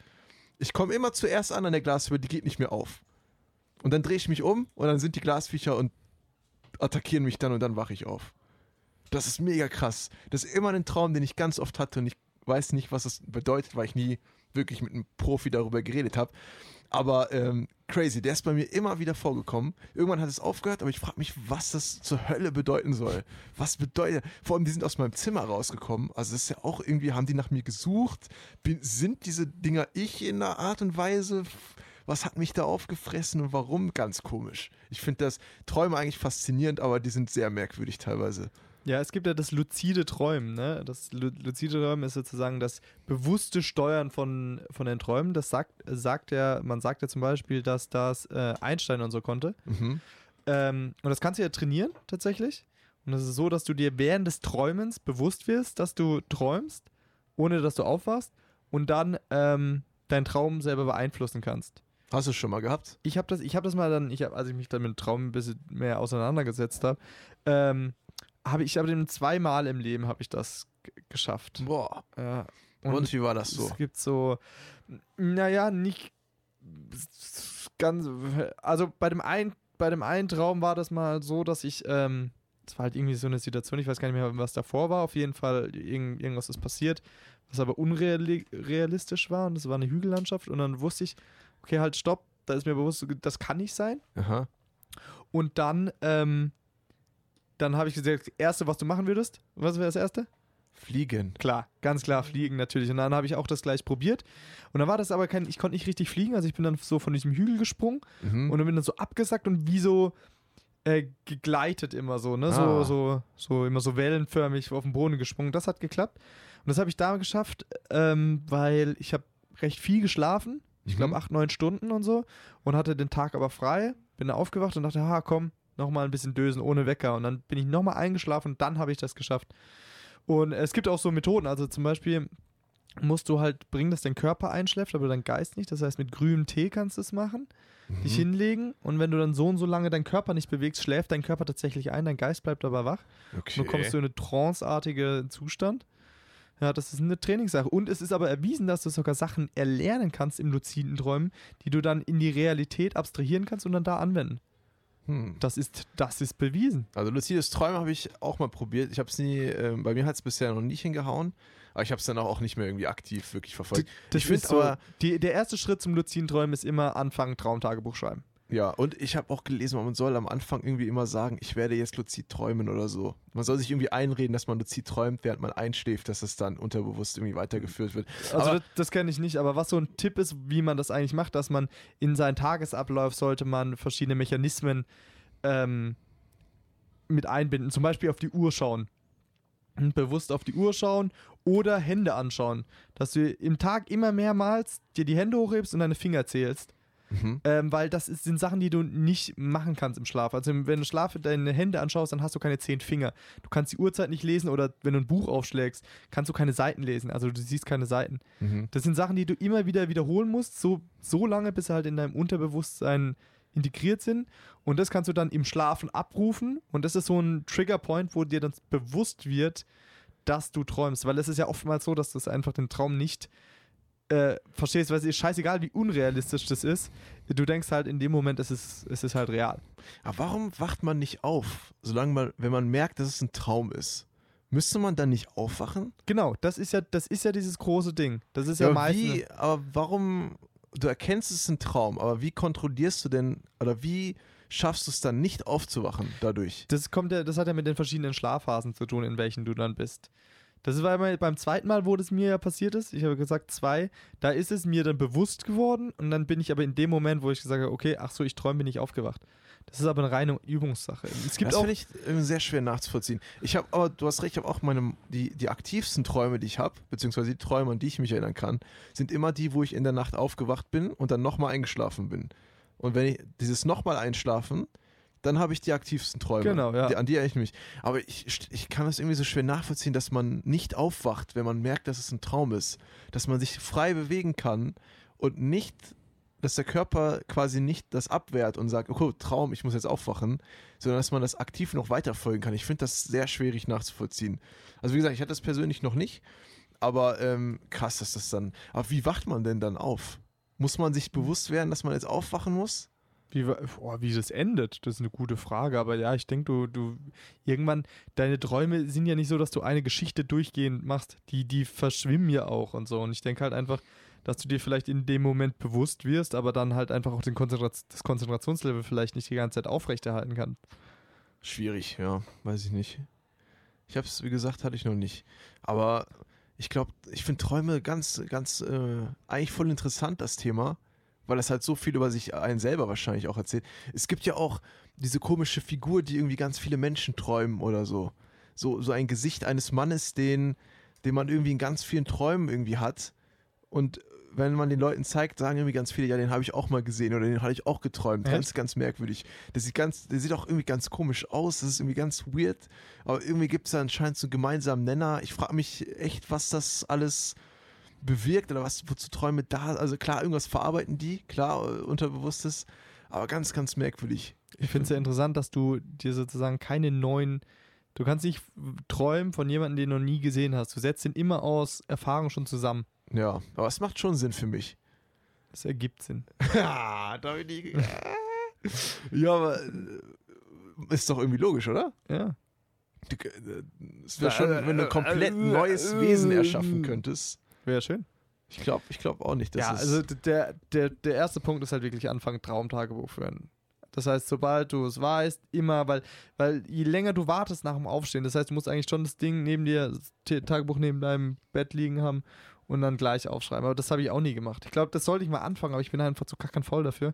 Ich komme immer zuerst an an der Glastür, die geht nicht mehr auf. Und dann drehe ich mich um und dann sind die Glasviecher und attackieren mich dann und dann wache ich auf. Das ist mega krass. Das ist immer ein Traum, den ich ganz oft hatte und ich weiß nicht, was das bedeutet, weil ich nie wirklich mit einem Profi darüber geredet habe. Aber ähm, crazy, der ist bei mir immer wieder vorgekommen. Irgendwann hat es aufgehört, aber ich frage mich, was das zur Hölle bedeuten soll. Was bedeutet, vor allem die sind aus meinem Zimmer rausgekommen. Also das ist ja auch irgendwie, haben die nach mir gesucht? Bin, sind diese Dinger ich in einer Art und Weise? Was hat mich da aufgefressen und warum? Ganz komisch. Ich finde das Träume eigentlich faszinierend, aber die sind sehr merkwürdig teilweise. Ja, es gibt ja das luzide Träumen. Ne? Das lu luzide Träumen ist sozusagen das bewusste Steuern von, von den Träumen. Das sagt, sagt ja, man sagt ja zum Beispiel, dass das äh, Einstein und so konnte. Mhm. Ähm, und das kannst du ja trainieren tatsächlich. Und das ist so, dass du dir während des Träumens bewusst wirst, dass du träumst, ohne dass du aufwachst und dann ähm, deinen Traum selber beeinflussen kannst. Hast du es schon mal gehabt? Ich habe das, ich habe das mal dann, ich hab, als ich mich dann mit dem Traum ein bisschen mehr auseinandergesetzt habe, ähm, habe ich aber den zweimal im Leben habe ich das geschafft. Boah. Ja. Und, Und, wie war das so? Es gibt so, naja, nicht ganz, also bei dem einen, bei dem einen Traum war das mal so, dass ich, ähm, das war halt irgendwie so eine Situation, ich weiß gar nicht mehr, was davor war, auf jeden Fall irgend, irgendwas ist passiert, was aber unrealistisch war und das war eine Hügellandschaft und dann wusste ich, okay, halt stopp, da ist mir bewusst, das kann nicht sein. Aha. Und dann, ähm, dann habe ich gesagt, das erste, was du machen würdest, was wäre das erste? Fliegen. Klar, ganz klar fliegen natürlich. Und dann habe ich auch das gleich probiert. Und dann war das aber kein, ich konnte nicht richtig fliegen, also ich bin dann so von diesem Hügel gesprungen Mhm. und dann bin dann so abgesackt und wie so äh, gegleitet immer so, ne? So, Ah. so, so immer so wellenförmig auf den Boden gesprungen. Das hat geklappt. Und das habe ich da geschafft, ähm, weil ich habe recht viel geschlafen. Ich glaube Mhm. acht, neun Stunden und so. Und hatte den Tag aber frei. Bin dann aufgewacht und dachte, ha, komm, nochmal ein bisschen dösen ohne Wecker. Und dann bin ich nochmal eingeschlafen und dann habe ich das geschafft. Und es gibt auch so Methoden. Also zum Beispiel musst du halt bringen, dass dein Körper einschläft, aber dein Geist nicht. Das heißt, mit grünem Tee kannst du es machen, dich Mhm. hinlegen und wenn du dann so und so lange deinen Körper nicht bewegst, schläft dein Körper tatsächlich ein, dein Geist bleibt aber wach. Okay. Und du kommst so in einen tranceartigen Zustand. Ja, das ist eine Trainingssache. Und es ist aber erwiesen, dass du sogar Sachen erlernen kannst im luziden Träumen, die du dann in die Realität abstrahieren kannst und dann da anwenden. Hm. Das ist, das ist bewiesen. Also lucides Träumen habe ich auch mal probiert. Ich habe es nie, ähm, bei mir hat es bisher noch nicht hingehauen, aber ich habe es dann auch nicht mehr irgendwie aktiv wirklich verfolgt. Das Ich find ist so, aber- die, der erste Schritt zum luziden Träumen ist immer anfangen, Traumtagebuch schreiben. Ja, und ich habe auch gelesen, man soll am Anfang irgendwie immer sagen, ich werde jetzt luzid träumen oder so. Man soll sich irgendwie einreden, dass man luzid träumt, während man einschläft, dass es dann unterbewusst irgendwie weitergeführt wird. Also Aber- das, das kenne ich nicht, aber was so ein Tipp ist, wie man das eigentlich macht, dass man in seinen Tagesablauf sollte man verschiedene Mechanismen ähm, mit einbinden. Zum Beispiel auf die Uhr schauen. Und bewusst auf die Uhr schauen oder Hände anschauen. Dass du im Tag immer mehrmals dir die Hände hochhebst und deine Finger zählst. Mhm. Ähm, weil das ist, sind Sachen, die du nicht machen kannst im Schlaf. Also wenn du Schlaf deine Hände anschaust, dann hast du keine zehn Finger. Du kannst die Uhrzeit nicht lesen oder wenn du ein Buch aufschlägst, kannst du keine Seiten lesen. Also du siehst keine Seiten. Mhm. Das sind Sachen, die du immer wieder wiederholen musst, so, so lange, bis sie halt in deinem Unterbewusstsein integriert sind. Und das kannst du dann im Schlafen abrufen. Und das ist so ein Triggerpoint, wo dir dann bewusst wird, dass du träumst. Weil es ist ja oftmals so, dass du einfach den Traum nicht äh, verstehst, weil es ist scheißegal, wie unrealistisch das ist. Du denkst halt in dem Moment, es ist, es ist halt real. Aber warum wacht man nicht auf, solange man, wenn man merkt, dass es ein Traum ist? Müsste man dann nicht aufwachen? Genau, das ist ja, das ist ja dieses große Ding. Das ist ja, Ja, meistens. wie, aber warum, du erkennst es ist ein Traum, aber wie kontrollierst du denn, oder wie schaffst du es dann nicht aufzuwachen dadurch? Das kommt ja, das hat ja mit den verschiedenen Schlafphasen zu tun, in welchen du dann bist. Das war mal beim zweiten Mal, wo das mir ja passiert ist. Ich habe gesagt zwei. Da ist es mir dann bewusst geworden und dann bin ich aber in dem Moment, wo ich gesagt habe, okay, ach so, ich träume, bin ich aufgewacht. Das ist aber eine reine Übungssache. Es gibt das auch finde ich irgendwie sehr schwer nachzuvollziehen. Ich habe, aber du hast recht, ich habe auch meine, die, die aktivsten Träume, die ich habe, beziehungsweise die Träume, an die ich mich erinnern kann, sind immer die, wo ich in der Nacht aufgewacht bin und dann nochmal eingeschlafen bin. Und wenn ich dieses nochmal einschlafen, dann habe ich die aktivsten Träume. Genau, ja. Die, an die erinnere ich mich. Aber ich, ich kann das irgendwie so schwer nachvollziehen, dass man nicht aufwacht, wenn man merkt, dass es ein Traum ist. Dass man sich frei bewegen kann und nicht, dass der Körper quasi nicht das abwehrt und sagt, okay, Traum, ich muss jetzt aufwachen, sondern dass man das aktiv noch weiterfolgen kann. Ich finde das sehr schwierig nachzuvollziehen. Also wie gesagt, ich hatte das persönlich noch nicht, aber ähm, krass, dass das dann. Aber wie wacht man denn dann auf? Muss man sich bewusst werden, dass man jetzt aufwachen muss? Wie, boah, wie das endet, das ist eine gute Frage. Aber ja, ich denke, du, du irgendwann, deine Träume sind ja nicht so, dass du eine Geschichte durchgehend machst. Die, die verschwimmen ja auch und so. Und ich denke halt einfach, dass du dir vielleicht in dem Moment bewusst wirst, aber dann halt einfach auch den Konzentrat das Konzentrationslevel vielleicht nicht die ganze Zeit aufrechterhalten kannst. Schwierig, ja, weiß ich nicht. Ich habe es, wie gesagt, hatte ich noch nicht. Aber ich glaube, ich finde Träume ganz, ganz, äh, eigentlich voll interessant, das Thema, weil es halt so viel über sich einen selber wahrscheinlich auch erzählt. Es gibt ja auch diese komische Figur, die irgendwie ganz viele Menschen träumen oder so. So, so ein Gesicht eines Mannes, den, den man irgendwie in ganz vielen Träumen irgendwie hat. Und wenn man den Leuten zeigt, sagen irgendwie ganz viele, ja, den habe ich auch mal gesehen oder den habe ich auch geträumt. Echt? Ganz, ganz merkwürdig. Der sieht ganz, der sieht auch irgendwie ganz komisch aus. Das ist irgendwie ganz weird. Aber irgendwie gibt es da anscheinend so einen gemeinsamen Nenner. Ich frage mich echt, was das alles bewirkt oder was wozu Träume da. Also klar, irgendwas verarbeiten die, klar, äh, unterbewusstes, aber ganz, ganz merkwürdig. Ich finde es ja interessant, dass du dir sozusagen keine neuen. Du kannst nicht träumen von jemandem, den du noch nie gesehen hast. Du setzt ihn immer aus Erfahrung schon zusammen. Ja, aber es macht schon Sinn für mich. Das ergibt Sinn. Ja, Dominik. ja, aber äh, ist doch irgendwie logisch, oder? Ja. Äh, Es wäre schon, wenn du ein komplett neues Wesen erschaffen könntest. Wäre schön. Ich glaube ich glaub auch nicht, dass ja, also der, der, der erste Punkt ist halt wirklich anfangen, Traumtagebuch führen. Das heißt, sobald du es weißt, immer, weil, weil je länger du wartest nach dem Aufstehen, das heißt, du musst eigentlich schon das Ding neben dir, das Tagebuch neben deinem Bett liegen haben und dann gleich aufschreiben. Aber das habe ich auch nie gemacht. Ich glaube, das sollte ich mal anfangen, aber ich bin einfach zu kackern voll dafür.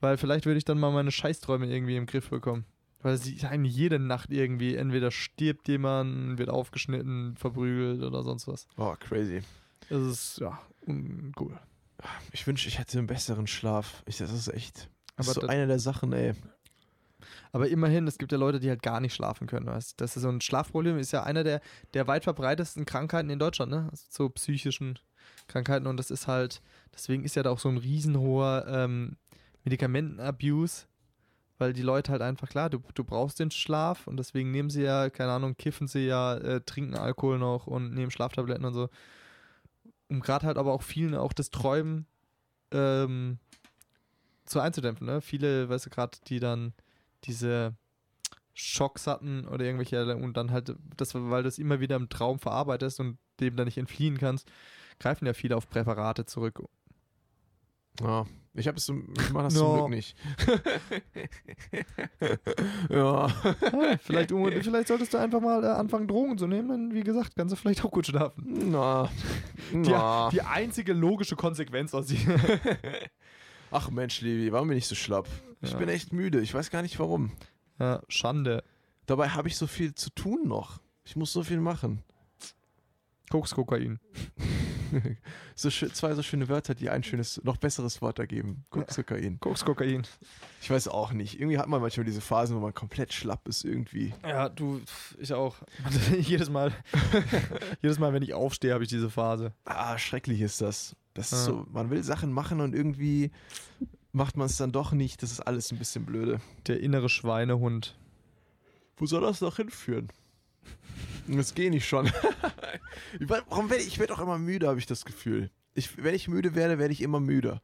Weil vielleicht würde ich dann mal meine Scheißträume irgendwie im Griff bekommen. Weil sie eigentlich jede Nacht irgendwie, entweder stirbt jemand, wird aufgeschnitten, verprügelt oder sonst was. oh, crazy. Das ist, ja, uncool. Ich wünsche, ich hätte einen besseren Schlaf. Ich, das ist echt. Das Aber ist so da- eine der Sachen, ey. Aber immerhin, es gibt ja Leute, die halt gar nicht schlafen können. Weißt? Das ist so ein Schlafproblem, ist ja einer der, der weit verbreitetsten Krankheiten in Deutschland, ne? Also so psychischen Krankheiten. Und das ist halt, deswegen ist ja da auch so ein riesenhoher ähm, Medikamentenabuse, weil die Leute halt einfach, klar, du, du brauchst den Schlaf und deswegen nehmen sie ja, keine Ahnung, kiffen sie ja, äh, trinken Alkohol noch und nehmen Schlaftabletten und so. Um gerade halt aber auch vielen auch das Träumen ähm, zu einzudämpfen, ne? Viele, weißt du, gerade die dann diese Schocks hatten oder irgendwelche und dann halt, das, weil du es immer wieder im Traum verarbeitest und dem dann nicht entfliehen kannst, greifen ja viele auf Präparate zurück. Ja, ich habe es, zum- ich mache das No. zum Glück nicht. ja. Ah, vielleicht, vielleicht solltest du einfach mal äh, anfangen, Drogen zu nehmen, dann, wie gesagt, kannst du vielleicht auch gut schlafen. Na. Die, Na. die einzige logische Konsequenz aus diesem. Ach Mensch, Levi, warum bin ich so schlapp? Ich Ja. bin echt müde. Ich weiß gar nicht warum. ja, Schande. Dabei habe ich so viel zu tun noch. Ich muss so viel machen. Kokskokain. So schö- zwei so schöne Wörter, die ein schönes, noch besseres Wort ergeben. Kokskokain. Kokskokain. Ich weiß auch nicht. Irgendwie hat man manchmal diese Phasen, wo man komplett schlapp ist irgendwie. Ja, du, ich auch. jedes Mal, jedes Mal, wenn ich aufstehe, habe ich diese Phase. Ah, schrecklich ist das. Das ist Ja. so, man will Sachen machen und irgendwie macht man es dann doch nicht. Das ist alles ein bisschen blöde. Der innere Schweinehund. Wo soll das noch hinführen? Das geht nicht schon. Warum werde ich, ich werde auch immer müde, habe ich das Gefühl. Ich, wenn ich müde werde, werde ich immer müder.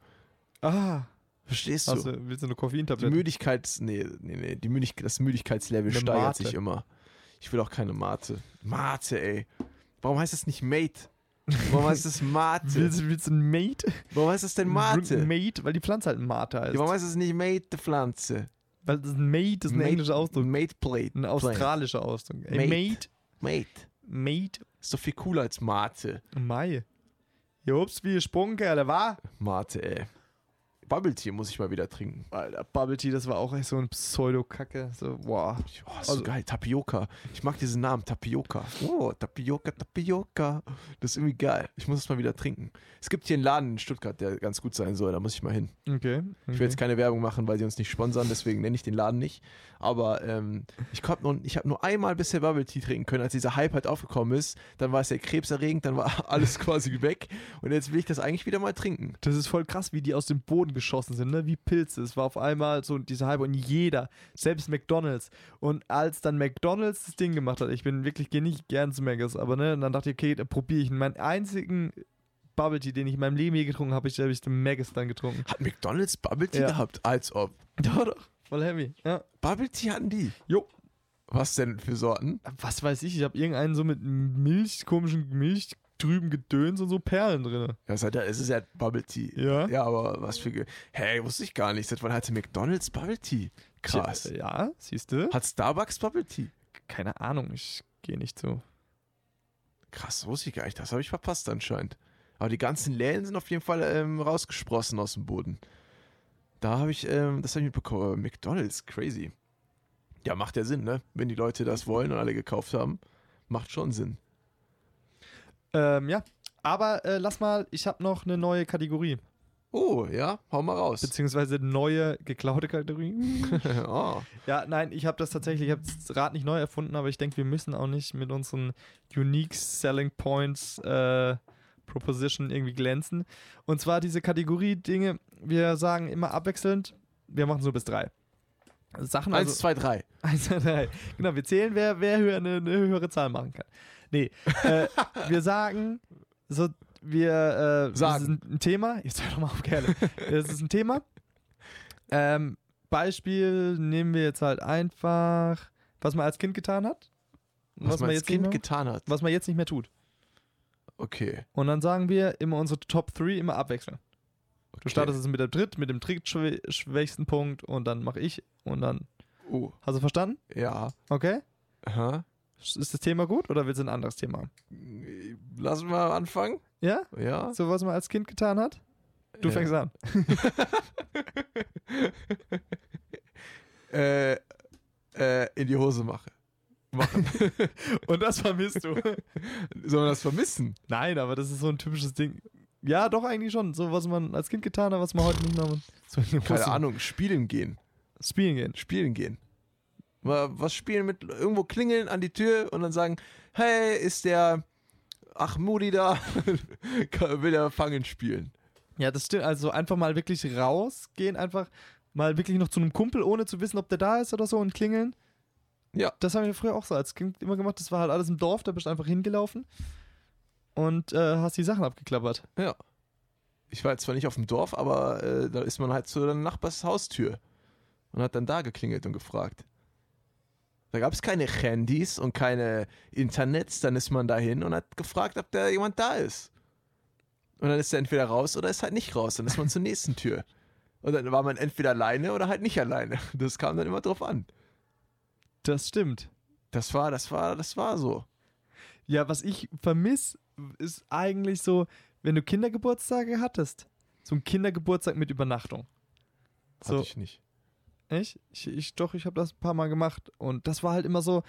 Ah, Verstehst du? hast du, willst du eine Die Koffeintablette? Müdigkeits, nee, nee, nee, die Müdig, das Müdigkeitslevel Eine steigert Mate. sich immer. Ich will auch keine Mate. Mate, ey. Warum heißt das nicht Mate? Warum heißt das Mate? Willst, willst du ein Mate? Warum heißt das denn Mate? Mate, weil die Pflanze halt Mate heißt. Ja, warum heißt das nicht Mate, die Pflanze? weil das ein Mate ist ein Mate- englischer Ausdruck. Mate Plate. Ein australischer Ausdruck. Ey, Mate. Mate. Mate. Ist doch viel cooler als Mate. Mai. Jups, wie gesprungen, Kerle, wa? Mate, ey. Bubble Tea muss ich mal wieder trinken. Alter, Bubble Tea, das war auch echt so ein Pseudo-Kacke. So, boah. Oh, ist Also- so geil. Tapioca. Ich mag diesen Namen, Tapioca. Oh, Tapioca, Tapioca. Das ist irgendwie geil. Ich muss es mal wieder trinken. Es gibt hier einen Laden in Stuttgart, der ganz gut sein soll. Da muss ich mal hin. Okay. Ich will jetzt keine Werbung machen, weil sie uns nicht sponsern, deswegen nenne ich den Laden nicht. Aber ähm, ich habe nur, ich hab nur einmal bisher Bubble Tea trinken können, als dieser Hype halt aufgekommen ist. Dann war es ja krebserregend, dann war alles quasi weg. Und jetzt will ich das eigentlich wieder mal trinken. Das ist voll krass, wie die aus dem Boden geschossen sind, ne? Wie Pilze. Es war auf einmal so dieser Hype und jeder, selbst McDonalds. Und als dann McDonalds das Ding gemacht hat, ich bin wirklich, gehe nicht gern zu Maggis, aber ne, und dann dachte ich, okay, dann probiere ich. Und meinen einzigen Bubble Tea, den ich in meinem Leben je getrunken habe, ich, habe ich den Maggis dann getrunken. Hat McDonalds Bubble Tea Ja. gehabt? Als ob. Doch, doch. Voll heavy. Ja. Bubble Tea hatten die. Jo. Was denn für Sorten? Was weiß ich, ich habe irgendeinen so mit Milch, komischen Milch drüben Gedöns und so Perlen drin. Ja, es, hat ja, es ist ja Bubble Tea. Ja. Ja, aber was für. Ge hey, wusste ich gar nicht. Seit wann hatte McDonalds Bubble Tea? Krass. Ja, siehst du? Hat Starbucks Bubble Tea? Keine Ahnung, ich gehe nicht so. Krass, wusste ich gar nicht. Das habe ich verpasst anscheinend. Aber die ganzen Läden sind auf jeden Fall ähm, rausgesprossen aus dem Boden. Da habe ich, ähm, das habe ich mitbekommen. Aber McDonalds, crazy. Ja, macht ja Sinn, ne? Wenn die Leute das wollen und alle gekauft haben, macht schon Sinn. Ähm, ja. Aber äh, lass mal, ich habe noch eine neue Kategorie. Oh, ja, hau mal raus. Beziehungsweise neue geklaute Kategorie. oh. ja, nein, ich habe das tatsächlich, ich habe das Rad nicht neu erfunden, aber ich denke, wir müssen auch nicht mit unseren Unique Selling Points äh, Proposition irgendwie glänzen. Und zwar diese Kategorie Dinge, wir sagen immer abwechselnd, wir machen so bis drei. Sachen also, Eins, zwei, drei. Eins, zwei, drei. Genau, wir zählen, wer, wer höher, eine, eine höhere Zahl machen kann. Nee, äh, wir sagen, so, wir äh, Sagen. Das ist ein Thema. Jetzt hör doch mal auf, gerne. Das ist ein Thema. Ähm, Beispiel nehmen wir jetzt halt einfach, was man als Kind getan hat. und Was, man als Kind getan hat. was man jetzt nicht mehr tut. Okay. Und dann sagen wir immer unsere Top 3 immer abwechseln. Du okay. startest es mit dem Dritt, mit dem drittschwächsten Punkt und dann mache ich und dann. Oh, Hast du verstanden? ja. Okay? Aha. Ist das Thema gut oder willst du ein anderes Thema haben? Lassen wir anfangen. Ja? Ja. So was man als Kind getan hat? Du Ja. fängst an. äh, äh, in die Hose mache. Machen. Und das vermisst du. Soll man das vermissen? Nein, aber das ist so ein typisches Ding. Ja, doch eigentlich schon. So was man als Kind getan hat, was man heute nicht mehr macht. So Keine Ahnung. Spielen gehen. Spielen gehen. Spielen gehen. Mal was spielen mit irgendwo klingeln an die Tür und dann sagen, hey, ist der Achmudi da? Will er fangen spielen? Ja, das stimmt. Also einfach mal wirklich rausgehen, einfach mal wirklich noch zu einem Kumpel, ohne zu wissen, ob der da ist oder so und klingeln. Ja. Das haben wir früher auch so als Kind immer gemacht. Das war halt alles im Dorf, da bist du einfach hingelaufen und äh, hast die Sachen abgeklappert. Ja. Ich war jetzt zwar nicht auf dem Dorf, aber äh, da ist man halt zu der Nachbars Haustür und hat dann da geklingelt und gefragt. Da gab es keine Handys und keine Internets, dann ist man dahin und hat gefragt, ob da jemand da ist. Und dann ist er entweder raus oder ist halt nicht raus, dann ist man zur nächsten Tür. Und dann war man entweder alleine oder halt nicht alleine. Das kam dann immer drauf an. Das stimmt. Das war, das war, das war so. Ja, was ich vermisse, ist eigentlich so, wenn du Kindergeburtstage hattest. So ein Kindergeburtstag mit Übernachtung. Hatte So. ich nicht. Echt? Ich, ich doch, ich habe das ein paar Mal gemacht. Und das war halt immer so,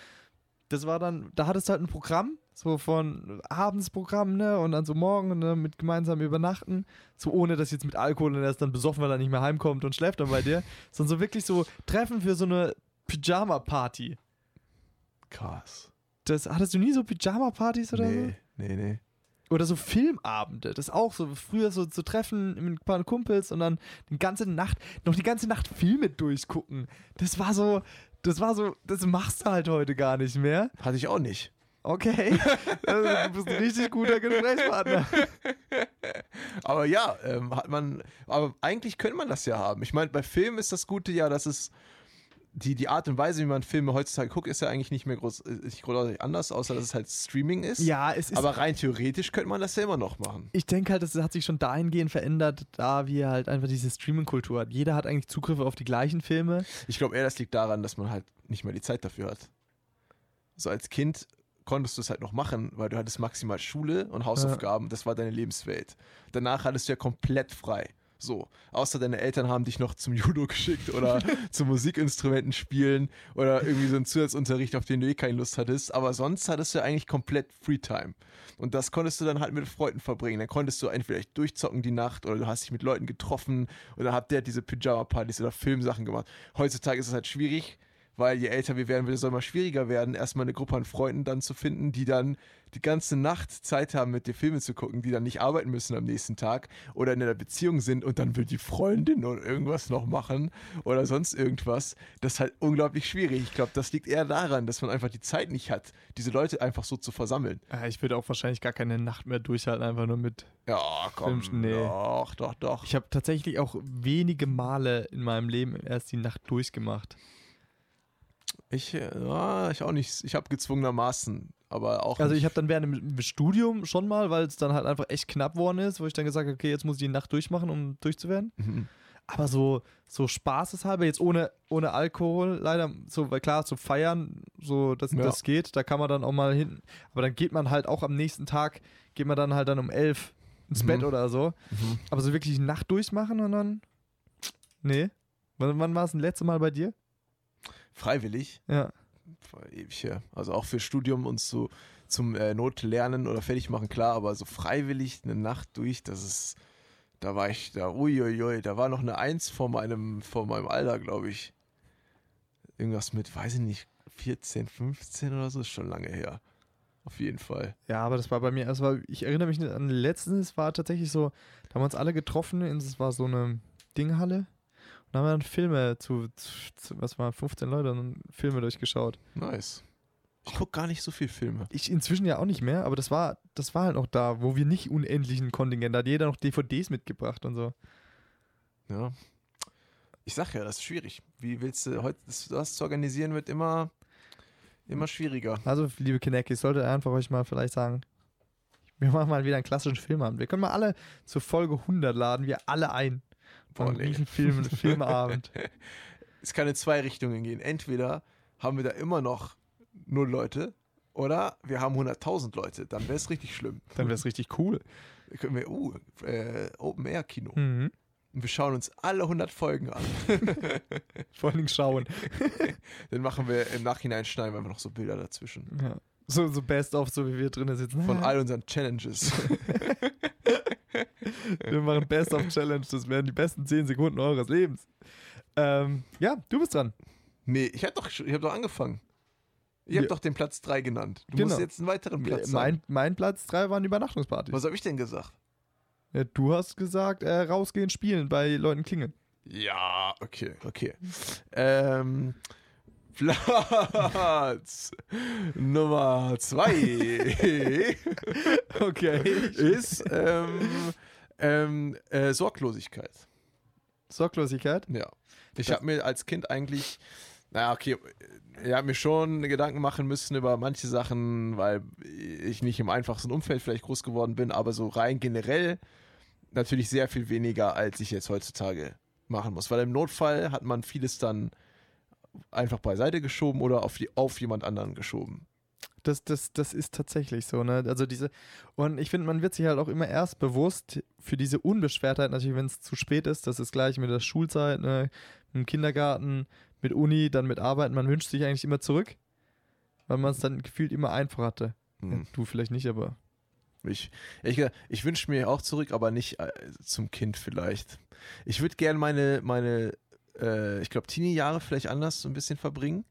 das war dann, da hattest du halt ein Programm, so von Abendsprogramm, ne? Und dann so morgen ne, mit gemeinsam übernachten. So ohne dass jetzt mit Alkohol und er ist dann besoffen, weil er nicht mehr heimkommt und schläft dann bei dir. Sondern so wirklich so Treffen für so eine Pyjama-Party. Krass. Das, hattest du nie so Pyjama-Partys oder so? Nee, nee, nee. Oder so Filmabende, das auch so früher so zu treffen mit ein paar Kumpels und dann die ganze Nacht, noch die ganze Nacht Filme durchgucken. Das war so, das war so, das machst du halt heute gar nicht mehr. Hatte ich auch nicht. Okay, also, du bist ein richtig guter Gesprächspartner. Aber ja, ähm, hat man, aber eigentlich könnte man das ja haben. Ich meine, bei Filmen ist das Gute ja, dass es die, die Art und Weise, wie man Filme heutzutage guckt, ist ja eigentlich nicht mehr groß, äh, nicht großartig anders, außer dass es halt Streaming ist. Ja, es ist. aber rein theoretisch könnte man das ja immer noch machen. ich denke halt, das hat sich schon dahingehend verändert, da wir halt einfach diese Streaming-Kultur hat. Jeder hat eigentlich Zugriffe auf die gleichen Filme. Ich glaube eher, das liegt daran, dass man halt nicht mehr die Zeit dafür hat. So als Kind konntest du es halt noch machen, weil du hattest maximal Schule und Hausaufgaben, das war deine Lebenswelt. Danach hattest du ja komplett frei. So, außer deine Eltern haben dich noch zum Judo geschickt oder zum Musikinstrumenten spielen oder irgendwie so einen Zusatzunterricht, auf den du eh keine Lust hattest. Aber sonst hattest du eigentlich komplett Freetime. Und das konntest du dann halt mit Freunden verbringen. Dann konntest du entweder durchzocken die Nacht oder du hast dich mit Leuten getroffen oder habt der diese Pyjama-Partys oder Filmsachen gemacht. Heutzutage ist es halt schwierig, weil je älter wir werden, wird es immer schwieriger werden, erstmal eine Gruppe an Freunden dann zu finden, die dann die ganze Nacht Zeit haben, mit dir Filme zu gucken, die dann nicht arbeiten müssen am nächsten Tag oder in einer Beziehung sind und dann will die Freundin oder irgendwas noch machen oder sonst irgendwas. Das ist halt unglaublich schwierig. Ich glaube, das liegt eher daran, dass man einfach die Zeit nicht hat, diese Leute einfach so zu versammeln. Ja, ich würde auch wahrscheinlich gar keine Nacht mehr durchhalten, einfach nur mit. Ja, komm. Filmchen, nee. Doch, doch, doch. Ich habe tatsächlich auch wenige Male in meinem Leben erst die Nacht durchgemacht. Ich, ja, ich auch nicht. Ich habe gezwungenermaßen, aber auch. Also ich habe dann während dem Studium schon mal, weil es dann halt einfach echt knapp worden ist, wo ich dann gesagt habe, okay, jetzt muss ich die Nacht durchmachen, um durchzuwerden. Mhm. Aber so, so spaßeshalber, jetzt ohne, ohne Alkohol, leider, so, weil klar, zu feiern, so, das, Ja. das geht, da kann man dann auch mal hin. Aber dann geht man halt auch am nächsten Tag, geht man dann halt dann um elf ins Mhm. Bett oder so. Mhm. Aber so wirklich die Nacht durchmachen und dann. Nee. Wann, wann war es das letzte Mal bei dir? Freiwillig. Ja. Ewig her. Also auch für Studium und so zum äh, Notlernen oder fertig machen, klar, aber so freiwillig eine Nacht durch, das ist. Da war ich da, uiuiui, da war noch eine Eins vor meinem, vor meinem Alter, glaube ich. Irgendwas mit, weiß ich nicht, 14, 15 oder so, ist schon lange her. Auf jeden Fall. Ja, aber das war bei mir, war, ich erinnere mich nicht an letztens, es war tatsächlich so, da haben wir uns alle getroffen, es war so eine Dinghalle. Und da haben wir dann Filme zu, zu was war, 15 Leute, dann Filme durchgeschaut. Nice. Ich gucke gar nicht so viel Filme. Ich inzwischen ja auch nicht mehr, aber das war, das war halt noch da, wo wir nicht unendlichen Kontingent, da hat jeder noch DVDs mitgebracht und so. Ja. Ich sag ja, das ist schwierig. Wie willst du heute das, das zu organisieren, wird immer, immer schwieriger. Also, liebe Kinecki, ich sollte einfach euch mal vielleicht sagen, wir machen mal wieder einen klassischen Filmabend. Wir können mal alle zur Folge 100 laden, wir alle ein. Diesem Film, Filmabend. Es kann in zwei Richtungen gehen. Entweder haben wir da immer noch null Leute oder wir haben 100.000 Leute. Dann wäre es richtig schlimm. Dann wäre es richtig cool. Dann können wir, uh, äh, Open Air Kino. Mhm. Und wir schauen uns alle 100 Folgen an. Vor allen Dingen schauen. Dann machen wir im Nachhinein schneiden wir einfach noch so Bilder dazwischen. Ja. So, so best of, so wie wir drinnen sitzen. Von all unseren Challenges. wir machen Best of Challenge. Das werden die besten 10 Sekunden eures Lebens. Ähm, ja, du bist dran. nee, ich habe doch, ich hab doch angefangen. Ich habe Ja. doch den Platz 3 genannt. Du Genau. musst jetzt einen weiteren Platz sagen. Mein, mein Platz 3 waren Übernachtungspartys. Was habe ich denn gesagt? Ja, du hast gesagt, äh, rausgehen, spielen, bei Leuten klingeln. Ja, okay, okay. Ähm, Platz Nummer zwei Okay. ist ähm, ähm, äh, Sorglosigkeit. Sorglosigkeit. Ja. Ich habe mir als Kind eigentlich, naja, okay, ich habe mir schon Gedanken machen müssen über manche Sachen, weil ich nicht im einfachsten Umfeld vielleicht groß geworden bin, aber so rein generell natürlich sehr viel weniger, als ich jetzt heutzutage machen muss. Weil im Notfall hat man vieles dann einfach beiseite geschoben oder auf, die, auf jemand anderen geschoben. Das, das, das ist tatsächlich so, ne? Also diese, und ich finde, man wird sich halt auch immer erst bewusst für diese Unbeschwertheit, natürlich, wenn es zu spät ist, das ist gleich mit der Schulzeit, ne? Im Kindergarten, mit Uni, dann mit Arbeiten, man wünscht sich eigentlich immer zurück, weil man es dann gefühlt immer einfach hatte. Hm. du vielleicht nicht, aber. Ich, gesagt, ich wünsche mir auch zurück, aber nicht äh, zum Kind vielleicht. Ich würde gerne meine, meine äh, ich glaube, Teenie-Jahre vielleicht anders so ein bisschen verbringen.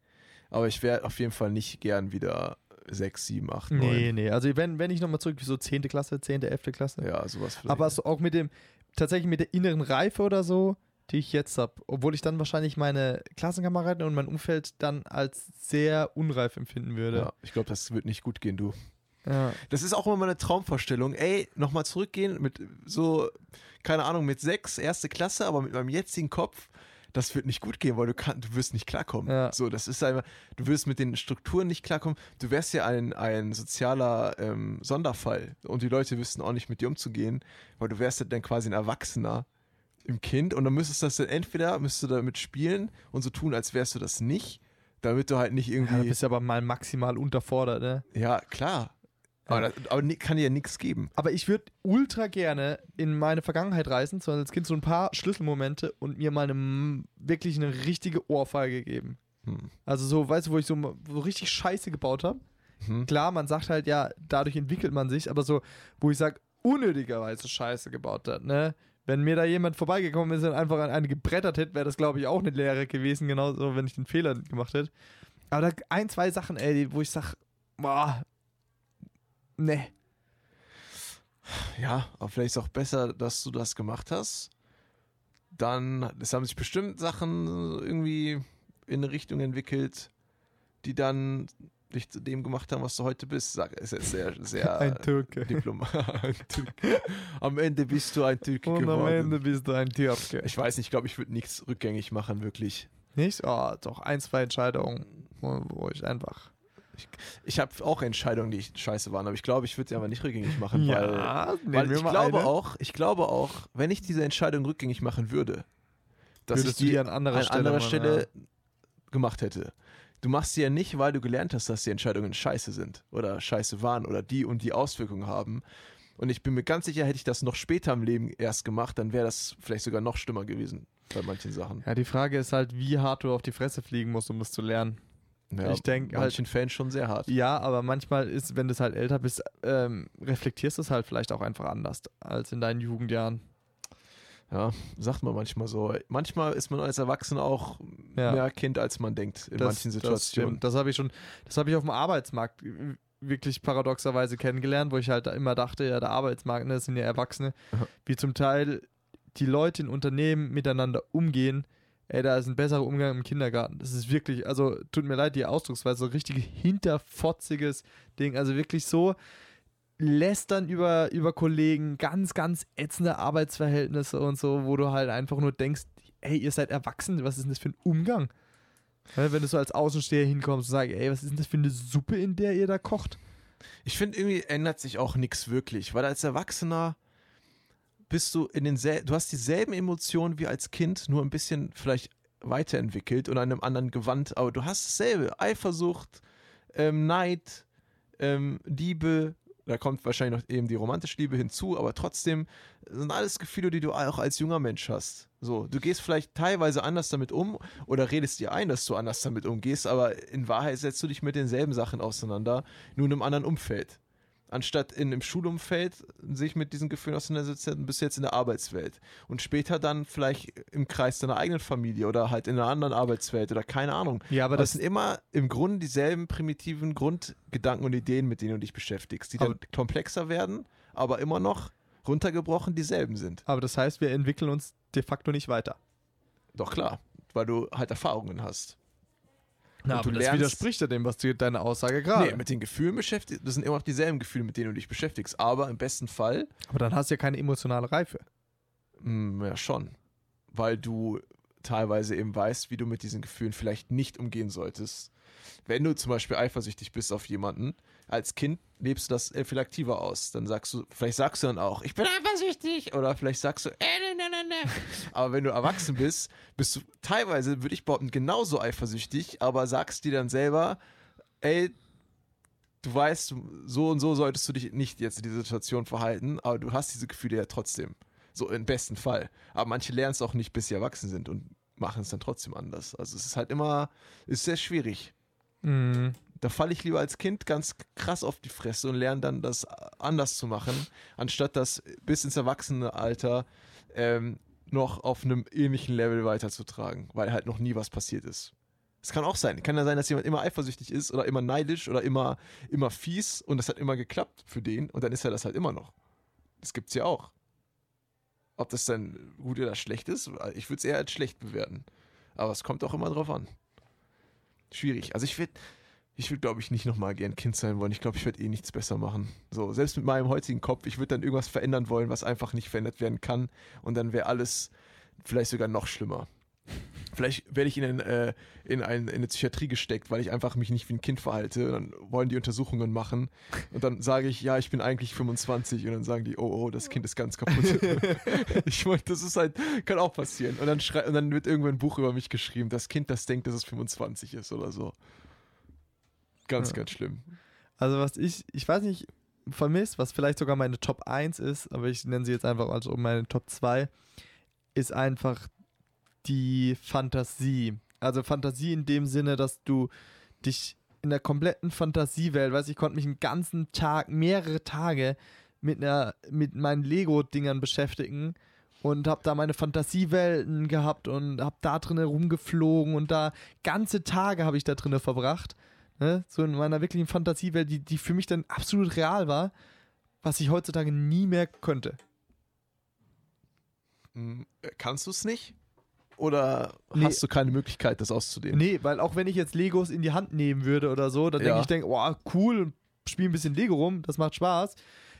Aber ich wäre auf jeden Fall nicht gern wieder 6, 7, 8, 9. Nee, nee. Also wenn, wenn ich nochmal zurück, so 10. Klasse, 10., 11. Klasse. Ja, sowas vielleicht. Aber so auch mit dem, tatsächlich mit der inneren Reife oder so, die ich jetzt habe, obwohl ich dann wahrscheinlich meine Klassenkameraden und mein Umfeld dann als sehr unreif empfinden würde. ja, ich glaube, das wird nicht gut gehen, du. Ja. Das ist auch immer meine Traumvorstellung. Ey, nochmal zurückgehen mit so, keine Ahnung, mit 6, erste Klasse, aber mit meinem jetzigen Kopf, das wird nicht gut gehen, weil du kann, du wirst nicht klarkommen. Ja. So, das ist einfach, du wirst mit den Strukturen nicht klarkommen. Du wärst ja ein, ein sozialer ähm, Sonderfall und die Leute wüssten auch nicht mit dir umzugehen, weil du wärst ja dann quasi ein Erwachsener im Kind und dann müsstest du das dann entweder müsstest du damit spielen und so tun, als wärst du das nicht, damit du halt nicht Ja, du irgendwie, bist aber mal maximal unterfordert, ne? ja, klar. Aber, das, aber kann dir ja nichts geben. Aber ich würde ultra gerne in meine Vergangenheit reisen, so als Kind so ein paar Schlüsselmomente und mir mal eine, wirklich eine richtige Ohrfeige geben. Hm. Also so, weißt du, wo ich so, so richtig Scheiße gebaut habe. Hm. Klar, man sagt halt, ja, dadurch entwickelt man sich, aber so, wo ich sage, unnötigerweise Scheiße gebaut hat, ne? Wenn mir da jemand vorbeigekommen ist und einfach an eine gebrettert hätte, wäre das, glaube ich, auch eine Lehre gewesen, genauso, wenn ich den Fehler gemacht hätte. Aber da ein, zwei Sachen, ey, wo ich sage, boah, ne. Ja, aber vielleicht ist auch besser, dass du das gemacht hast. Dann, es haben sich bestimmt Sachen irgendwie in eine Richtung entwickelt, die dann dich zu dem gemacht haben, was du heute bist. Sag, ist jetzt sehr, sehr Ein Türke. Diplomat. ein Türke. Am Ende bist du ein Türke Und am geworden. Ende bist du ein Türke. Ich weiß nicht, ich glaube, ich würde nichts rückgängig machen, wirklich. Nicht? Oh, doch, ein, zwei Entscheidungen, wo ich einfach. Ich habe auch Entscheidungen, die scheiße waren, aber ich glaube, ich würde sie aber nicht rückgängig machen, weil, nehmen weil wir ich glaube eine. auch, ich glaube auch, wenn ich diese Entscheidung rückgängig machen würde, dass Würdest ich die an anderer an Stelle anderer machen, Stelle gemacht hätte. Du machst sie ja nicht, weil du gelernt hast, dass die Entscheidungen scheiße sind oder scheiße waren oder die und die Auswirkungen haben. Und ich bin mir ganz sicher, hätte ich das noch später im Leben erst gemacht, dann wäre das vielleicht sogar noch schlimmer gewesen bei manchen Sachen. Ja, die Frage ist halt, wie hart du auf die Fresse fliegen musst, um das zu lernen. Ja, Ich denk in manchen Fällen schon sehr hart. Ja, aber manchmal ist, wenn du es halt älter bist, ähm, reflektierst du es halt vielleicht auch einfach anders als in deinen Jugendjahren. Ja, sagt man manchmal so. Manchmal ist man als Erwachsener auch Ja. mehr Kind, als man denkt in Das- manchen Das, Situationen. stimmt. das habe ich schon, das habe ich auf dem Arbeitsmarkt wirklich paradoxerweise kennengelernt, wo ich halt immer dachte, ja, der Arbeitsmarkt, ne, das sind ja Erwachsene, Aha. wie zum Teil die Leute in Unternehmen miteinander umgehen. Ey, da ist ein besserer Umgang im Kindergarten. Das ist wirklich, also tut mir leid, die Ausdrucksweise, so richtig hinterfotziges Ding. Also wirklich so lästern über, über Kollegen, ganz, ganz ätzende Arbeitsverhältnisse und so, wo du halt einfach nur denkst, ey, ihr seid erwachsen, was ist denn das für ein Umgang? Wenn du so als Außensteher hinkommst und sagst, ey, was ist denn das für eine Suppe, in der ihr da kocht? Ich finde, irgendwie ändert sich auch nichts wirklich, weil als Erwachsener bist du in den du hast dieselben Emotionen wie als Kind, nur ein bisschen vielleicht weiterentwickelt oder in einem anderen Gewand, aber du hast dasselbe. Eifersucht, ähm, Neid, ähm, Liebe, da kommt wahrscheinlich noch eben die romantische Liebe hinzu, aber trotzdem sind alles Gefühle, die du auch als junger Mensch hast. So, du gehst vielleicht teilweise anders damit um oder redest dir ein, dass du anders damit umgehst, aber in Wahrheit setzt du dich mit denselben Sachen auseinander, nur in einem anderen Umfeld. Anstatt in einem Schulumfeld sich mit diesen Gefühlen auseinandersetzen, bist du jetzt in der Arbeitswelt. Und später dann vielleicht im Kreis deiner eigenen Familie oder halt in einer anderen Arbeitswelt oder keine Ahnung. Ja, aber Aber das sind immer im Grunde dieselben primitiven Grundgedanken und Ideen, mit denen du dich beschäftigst, die dann komplexer werden, aber immer noch runtergebrochen dieselben sind. aber das heißt, wir entwickeln uns de facto nicht weiter. Doch klar, weil du halt Erfahrungen hast. Na, du das lernst- widerspricht ja dem, was du deine Aussage gerade. Nee, mit den Gefühlen beschäftigt, das sind immer noch dieselben Gefühle, mit denen du dich beschäftigst, aber im besten Fall aber dann hast du ja keine emotionale Reife. Mm, Ja, schon. Weil du teilweise eben weißt, wie du mit diesen Gefühlen vielleicht nicht umgehen solltest. Wenn du zum Beispiel eifersüchtig bist auf jemanden, als Kind lebst du das viel aktiver aus. Dann sagst du, vielleicht sagst du dann auch, ich bin eifersüchtig. Oder vielleicht sagst du, äh, ne, ne, ne, ne. Aber wenn du erwachsen bist, bist du teilweise, würde ich behaupten, genauso eifersüchtig, aber sagst dir dann selber, ey, du weißt, so und so solltest du dich nicht jetzt in dieser Situation verhalten, aber du hast diese Gefühle ja trotzdem. So im besten Fall. Aber manche lernen es auch nicht, bis sie erwachsen sind und machen es dann trotzdem anders. Also es ist halt immer, ist sehr schwierig. Mhm. Da falle ich lieber als Kind ganz krass auf die Fresse und lerne dann das anders zu machen, anstatt das bis ins Erwachsenenalter ähm, noch auf einem ähnlichen Level weiterzutragen, weil halt noch nie was passiert ist. Es kann auch sein. Kann ja sein, dass jemand immer eifersüchtig ist oder immer neidisch oder immer, immer fies und das hat immer geklappt für den und dann ist er das halt immer noch. Das gibt's ja auch. Ob das dann gut oder schlecht ist, ich würde es eher als schlecht bewerten. Aber es kommt auch immer drauf an. Schwierig. Also ich würde, ich würde, glaube ich, nicht nochmal gern Kind sein wollen. Ich glaube, ich würde eh nichts besser machen. So, selbst mit meinem heutigen Kopf, ich würde dann irgendwas verändern wollen, was einfach nicht verändert werden kann. Und dann wäre alles vielleicht sogar noch schlimmer. Vielleicht werde ich in, ein, äh, in, ein, in eine Psychiatrie gesteckt, weil ich einfach mich nicht wie ein Kind verhalte. Und dann wollen die Untersuchungen machen. Und dann sage ich, ja, ich bin eigentlich 25. Und dann sagen die, oh, oh, das Kind ist ganz kaputt. ich meine, das ist halt, kann auch passieren. Und dann, schrei und dann wird irgendwann ein Buch über mich geschrieben, das Kind, das denkt, dass es 25 ist oder so. Ganz, Ja. ganz schlimm. Also was ich, ich weiß nicht, vermisse, was vielleicht sogar meine Top 1 ist, aber ich nenne sie jetzt einfach als meine Top 2, ist einfach die Fantasie. Also Fantasie in dem Sinne, dass du dich in der kompletten Fantasiewelt, weiß ich, konnte mich einen ganzen Tag, mehrere Tage mit einer mit meinen Lego Dingern beschäftigen und habe da meine Fantasiewelten gehabt und habe da drinnen rumgeflogen und da ganze Tage habe ich da drinnen verbracht, ne? so in meiner wirklichen Fantasiewelt, die die für mich dann absolut real war, was ich heutzutage nie mehr könnte. Hm, Kannst du es nicht? Oder Nee. hast du keine Möglichkeit, das auszudehnen? Nee, weil auch wenn ich jetzt Legos in die Hand nehmen würde oder so, dann denke Ja. ich, denke, oh, cool, spiel ein bisschen Lego rum, das macht Spaß.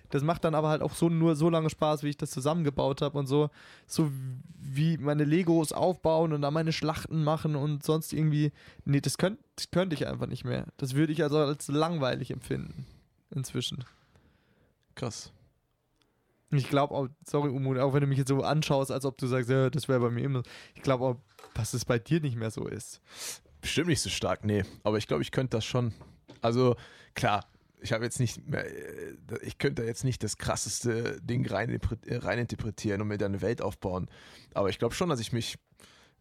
Das macht dann aber halt auch so nur so lange Spaß, wie ich das zusammengebaut habe und so. So wie meine Legos aufbauen und dann meine Schlachten machen und sonst irgendwie. Nee, das könnte das könnte ich einfach nicht mehr. Das würde ich also als langweilig empfinden. Inzwischen. Krass. Ich glaube auch, sorry, Umut, auch wenn du mich jetzt so anschaust, als ob du sagst, ja, das wäre bei mir immer. Ich glaube auch, dass es bei dir nicht mehr so ist. Bestimmt nicht so stark, nee. Aber ich glaube, ich könnte das schon. Also, klar, ich habe jetzt nicht mehr, äh, ich könnte da jetzt nicht das krasseste Ding äh, reininterpretieren und mir da eine Welt aufbauen. Aber ich glaube schon, dass ich mich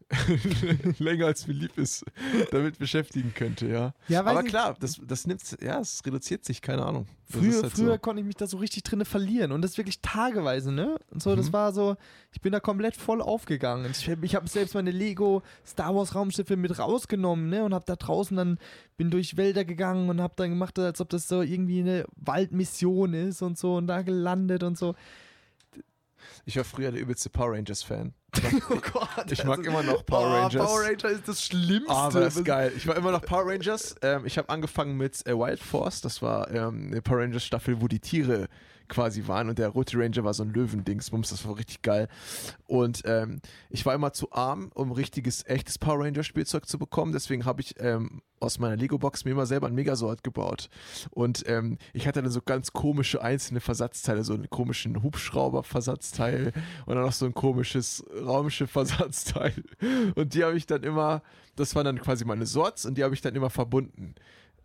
länger als mir lieb ist, damit beschäftigen könnte, ja. Ja, Aber klar, das, das nimmt, ja, es reduziert sich, keine Ahnung. Das Früher, halt früher so. konnte ich mich da so richtig drinne verlieren und das wirklich tageweise, ne? Und so, das Mhm. war so, ich bin da komplett voll aufgegangen. Ich, ich habe selbst meine Lego Star Wars Raumschiffe mit rausgenommen, ne? Und habe da draußen dann, bin durch Wälder gegangen und habe dann gemacht, als ob das so irgendwie eine Waldmission ist und so und da gelandet und so. Ich war früher der übelste Power Rangers-Fan. Oh Gott. Ich mag also- immer noch Power Oh, Rangers. Power Ranger ist das Schlimmste. Aber das ist geil. Ich war immer noch Power Rangers. Ähm, ich habe angefangen mit äh, Wild Force. Das war ähm, eine Power Rangers Staffel, wo die Tiere quasi waren. Und der rote Ranger war so ein Löwendingsbums. Das war richtig geil. Und ähm, ich war immer zu arm, um richtiges, echtes Power Ranger Spielzeug zu bekommen. Deswegen habe ich ähm, aus meiner Lego-Box mir immer selber ein Megasort gebaut. Und ähm, ich hatte dann so ganz komische einzelne Versatzteile, so einen komischen Hubschrauber-Versatzteil und dann noch so ein komisches Raumschiff-Versatzteil. Und die habe ich dann immer, das waren dann quasi meine Sorts und die habe ich dann immer verbunden.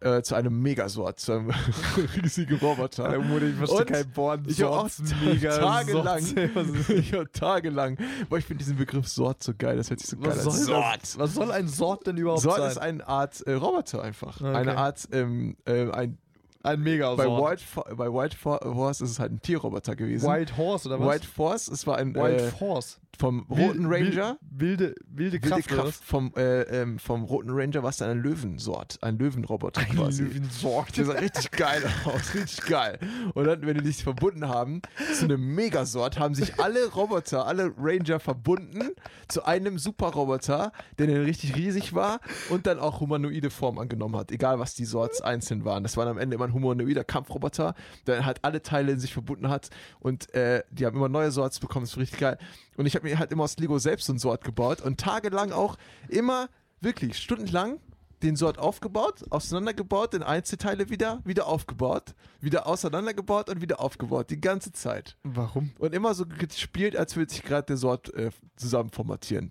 Äh, zu einem Megasort, zu einem riesigen Roboter. Alter, Mutter, ich verstehe kein Wort. ich habe auch tagelang, ich habe tagelang, boah, ich finde diesen Begriff Sort so geil, das hört sich so geil Was an. soll, das? was soll ein Sort denn überhaupt Sort sein? ist eine Art äh, Roboter einfach. Okay. Eine Art, ähm, äh, ein, ein mega bei. White, bei White Horse ist es halt ein Tierroboter gewesen. White Horse oder was? White Force, es war ein White äh, Force. vom roten Ranger. Wilde, wilde Wilde Kraft. oder Kraft vom, äh, ähm, vom roten Ranger war es dann ein Löwensort, ein Löwenroboter was? quasi. Löwensort. Der sah richtig geil aus, richtig geil. Und dann, wenn die sich verbunden haben zu einem Megasort, haben sich alle Roboter, alle Ranger verbunden zu einem Superroboter, der dann richtig riesig war und dann auch humanoide Form angenommen hat, egal was die Sorts einzeln waren. Das war am Ende immer ein humanoider Kampfroboter, der halt alle Teile in sich verbunden hat und äh, die haben immer neue Sorts bekommen, das war richtig geil. Und ich habe mir halt immer aus Lego selbst so ein Sort gebaut und tagelang auch immer, wirklich, stundenlang den Sort aufgebaut, auseinandergebaut, in Einzelteile wieder, wieder aufgebaut, wieder auseinandergebaut und wieder aufgebaut, die ganze Zeit. Warum? Und immer so gespielt, als würde sich gerade der Sort äh, zusammen formatieren.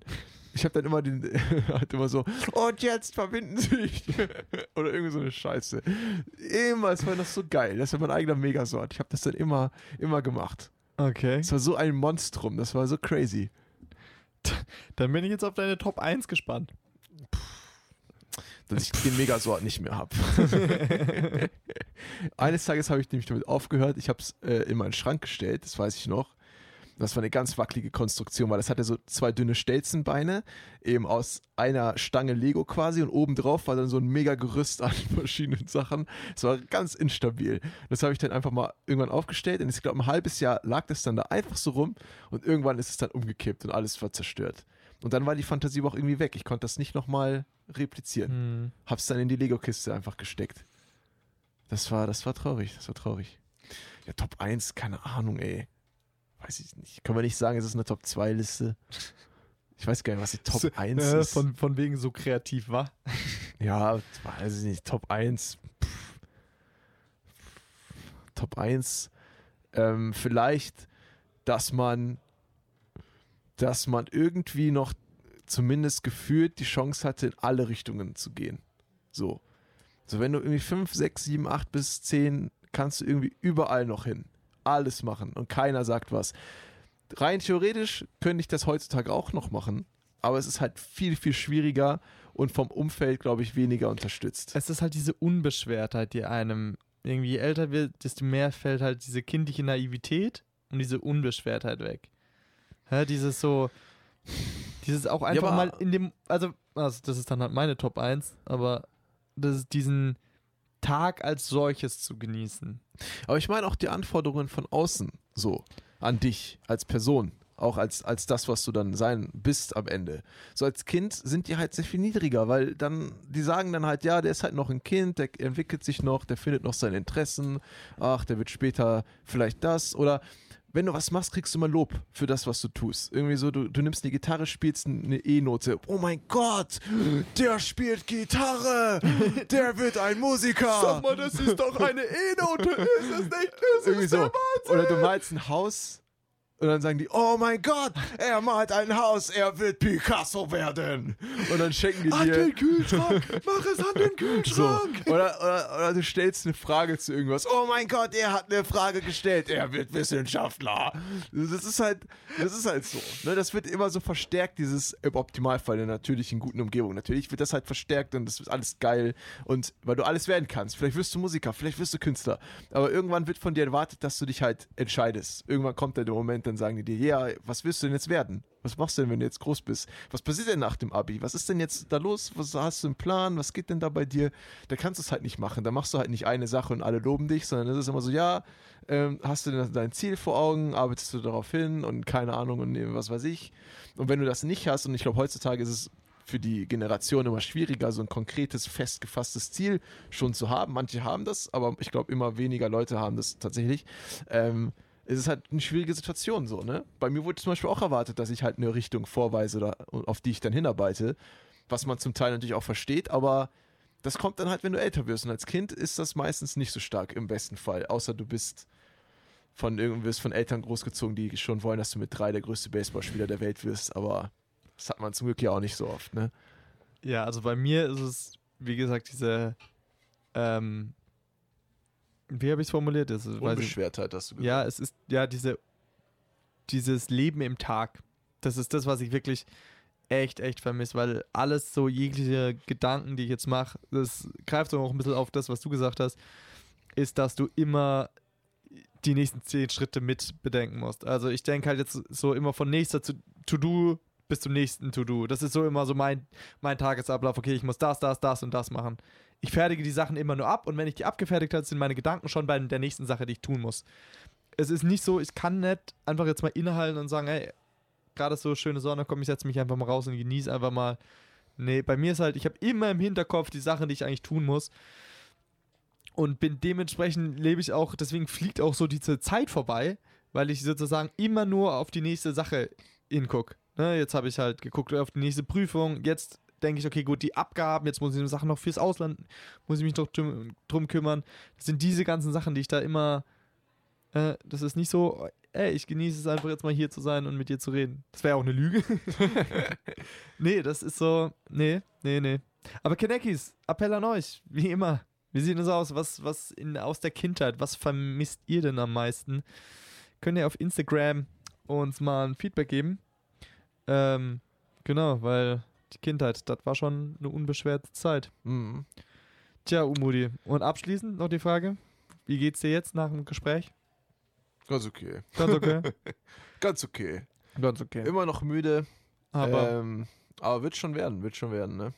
Ich habe dann immer den, halt immer so, und jetzt verbinden sich. Oder irgendwie so eine Scheiße. Immer, es war das so geil. Das war mein eigener Megasort. Ich habe das dann immer, immer gemacht. Okay. Es war so ein Monstrum, das war so crazy. Dann bin ich jetzt auf deine Top 1 gespannt. dass ich den Megasort nicht mehr habe. Eines Tages habe ich nämlich damit aufgehört. Ich habe es äh, in meinen Schrank gestellt, das weiß ich noch. Das war eine ganz wackelige Konstruktion, weil das hatte so zwei dünne Stelzenbeine, eben aus einer Stange Lego quasi und obendrauf war dann so ein mega Gerüst an verschiedenen Sachen. Es war ganz instabil. Das habe ich dann einfach mal irgendwann aufgestellt und ich glaube, ein halbes Jahr lag das dann da einfach so rum und irgendwann ist es dann umgekippt und alles war zerstört. Und dann war die Fantasie aber auch irgendwie weg. Ich konnte das nicht nochmal replizieren. Hm. Hab's dann in die Lego-Kiste einfach gesteckt. Das war, das war traurig, das war traurig. Ja, Top 1, keine Ahnung, ey. Weiß ich nicht. Können wir nicht sagen, es ist eine Top 2 Liste. Ich weiß gar nicht, was die Top So, 1 äh, ist. Von, von wegen so kreativ war. ja, weiß ich nicht. Top 1. Pff. Top 1. Ähm, vielleicht, dass man, dass man irgendwie noch zumindest gefühlt die Chance hatte, in alle Richtungen zu gehen. So. So, wenn du irgendwie 5, 6, 7, 8 bis 10 kannst du irgendwie überall noch hin. Alles machen und keiner sagt was. Rein theoretisch könnte ich das heutzutage auch noch machen, aber es ist halt viel, viel schwieriger und vom Umfeld, glaube ich, weniger unterstützt. Es ist halt diese Unbeschwertheit, die einem irgendwie je älter wird, desto mehr fällt halt diese kindliche Naivität und diese Unbeschwertheit weg. Ja, dieses so, dieses auch einfach aber- mal in dem, also, also das ist dann halt meine Top 1, aber das ist diesen Tag als solches zu genießen. Aber ich meine auch die Anforderungen von außen so an dich als Person. Auch als, als das, was du dann sein bist am Ende. So als Kind sind die halt sehr viel niedriger, weil dann, die sagen dann halt, ja, der ist halt noch ein Kind, der entwickelt sich noch, der findet noch seine Interessen, ach, der wird später vielleicht das. Oder wenn du was machst, kriegst du mal Lob für das, was du tust. Irgendwie so, du, du nimmst eine Gitarre, spielst eine E-Note. Oh mein Gott, der spielt Gitarre, der wird ein Musiker. das ist doch eine E-Note, ist es nicht? Ist Irgendwie so. Oder du malst ein Haus und dann sagen die, oh mein Gott, er malt ein Haus, er wird Picasso werden. Und dann schenken die An dir. den Kühlschrank, mach es an den So. Kühlschrank. Oder, oder, oder du stellst eine Frage zu irgendwas. Oh mein Gott, er hat eine Frage gestellt. Er wird Wissenschaftler. Das ist halt, das ist halt so. Ne? Das wird immer so verstärkt, dieses im Optimalfall in natürlichen, guten Umgebung. Natürlich wird das halt verstärkt und das ist alles geil. Und weil du alles werden kannst. Vielleicht wirst du Musiker, vielleicht wirst du Künstler. Aber irgendwann wird von dir erwartet, dass du dich halt entscheidest. Irgendwann kommt der Moment, dann sagen die dir, ja, was willst du denn jetzt werden? Was machst du denn, wenn du jetzt groß bist? Was passiert denn nach dem Abi? Was ist denn jetzt da los? Was hast du im Plan? Was geht denn da bei dir? Da kannst du es halt nicht machen. Da machst du halt nicht eine Sache und alle loben dich, sondern es ist immer so, ja, ähm, hast du denn dein Ziel vor Augen? Arbeitest du darauf hin? Und keine Ahnung und was weiß ich. Und wenn du das nicht hast, und ich glaube, heutzutage ist es für die Generation immer schwieriger, so ein konkretes, festgefasstes Ziel schon zu haben. Manche haben das, aber ich glaube, immer weniger Leute haben das tatsächlich. Ähm, es ist halt eine schwierige Situation so, ne? Bei mir wurde zum Beispiel auch erwartet, dass ich halt eine Richtung vorweise oder auf die ich dann hinarbeite, was man zum Teil natürlich auch versteht, aber das kommt dann halt, wenn du älter wirst. Und als Kind ist das meistens nicht so stark im besten Fall, außer du bist von irgendwie von Eltern großgezogen, die schon wollen, dass du mit drei der größte Baseballspieler der Welt wirst, aber das hat man zum Glück ja auch nicht so oft, ne? Ja, also bei mir ist es, wie gesagt, diese, ähm, wie habe ich es formuliert? Das ist, Unbeschwertheit, hast du gesagt. ja, es ist ja diese, dieses Leben im Tag. Das ist das, was ich wirklich echt, echt vermisse, weil alles so jegliche Gedanken, die ich jetzt mache, das greift auch ein bisschen auf das, was du gesagt hast, ist, dass du immer die nächsten zehn Schritte mit bedenken musst. Also ich denke halt jetzt so immer von nächster To-Do bis zum nächsten To-Do. Das ist so immer so mein, mein Tagesablauf. Okay, ich muss das, das, das und das machen. Ich fertige die Sachen immer nur ab und wenn ich die abgefertigt habe, sind meine Gedanken schon bei der nächsten Sache, die ich tun muss. Es ist nicht so, ich kann nicht einfach jetzt mal innehalten und sagen, hey, gerade so schöne Sonne, komm, ich setze mich einfach mal raus und genieße einfach mal. Nee, bei mir ist halt, ich habe immer im Hinterkopf die Sachen, die ich eigentlich tun muss. Und bin dementsprechend lebe ich auch, deswegen fliegt auch so diese Zeit vorbei, weil ich sozusagen immer nur auf die nächste Sache hinguck. Ne, jetzt habe ich halt geguckt auf die nächste Prüfung. Jetzt denke ich, okay, gut, die Abgaben, jetzt muss ich Sachen noch fürs Ausland, muss ich mich noch drum, drum kümmern. Das sind diese ganzen Sachen, die ich da immer. Äh, das ist nicht so, ey, ich genieße es einfach jetzt mal hier zu sein und mit dir zu reden. Das wäre auch eine Lüge. nee, das ist so, nee, nee, nee. Aber Kenekis, Appell an euch, wie immer. Wie sieht es aus? Was, was in, aus der Kindheit, was vermisst ihr denn am meisten? Könnt ihr auf Instagram uns mal ein Feedback geben? Ähm, genau, weil die Kindheit, das war schon eine unbeschwerte Zeit. Mhm. Tja, Umudi. Und abschließend noch die Frage: Wie geht's dir jetzt nach dem Gespräch? Ganz okay. Ganz okay. Ganz okay. Ganz okay. Immer noch müde, Aber ähm, aber wird schon werden, wird schon werden, ne?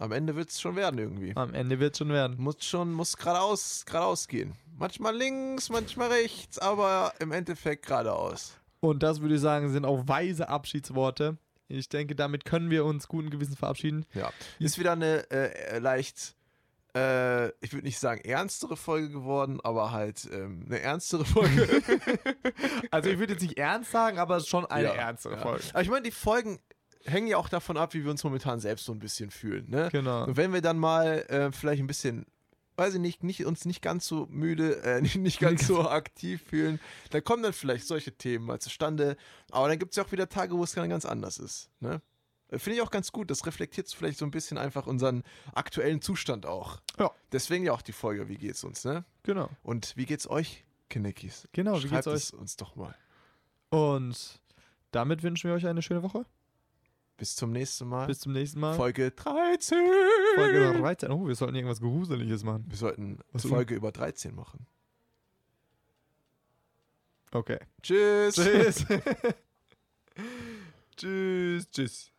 Am Ende wird es schon werden irgendwie. am Ende wird schon werden. Muss schon, muss geradeaus, geradeaus gehen. Manchmal links, manchmal rechts, aber im Endeffekt geradeaus. Und das würde ich sagen, sind auch weise Abschiedsworte. Ich denke, damit können wir uns guten Gewissen verabschieden. Ja. Ist wieder eine äh, leicht, äh, ich würde nicht sagen ernstere Folge geworden, aber halt ähm, eine ernstere Folge. Also ich würde jetzt nicht ernst sagen, aber schon eine Ja, ernstere ja. Folge. Aber ich meine, die Folgen hängen ja auch davon ab, wie wir uns momentan selbst so ein bisschen fühlen. Ne? Genau. Und wenn wir dann mal äh, vielleicht ein bisschen, weiß ich nicht, nicht, uns nicht ganz so müde, äh, nicht, ganz so aktiv fühlen, dann kommen dann vielleicht solche Themen mal zustande. Aber dann gibt es ja auch wieder Tage, wo es dann ganz anders ist. Ne? Äh, Finde ich auch ganz gut. Das reflektiert vielleicht so ein bisschen einfach unseren aktuellen Zustand auch. Ja. Deswegen ja auch die Folge, wie geht's uns, ne? Genau. Und wie geht's euch, Kinnickis? Genau, wie Schreibt geht's euch? es uns doch mal. Und damit wünschen wir euch eine schöne Woche. Bis zum nächsten Mal. Bis zum nächsten Mal. Folge 13. Folge 13. Oh, wir sollten irgendwas Gruseliges machen. Wir sollten Was Folge über 13 machen. Okay. Tschüss. Tschüss. tschüss, tschüss.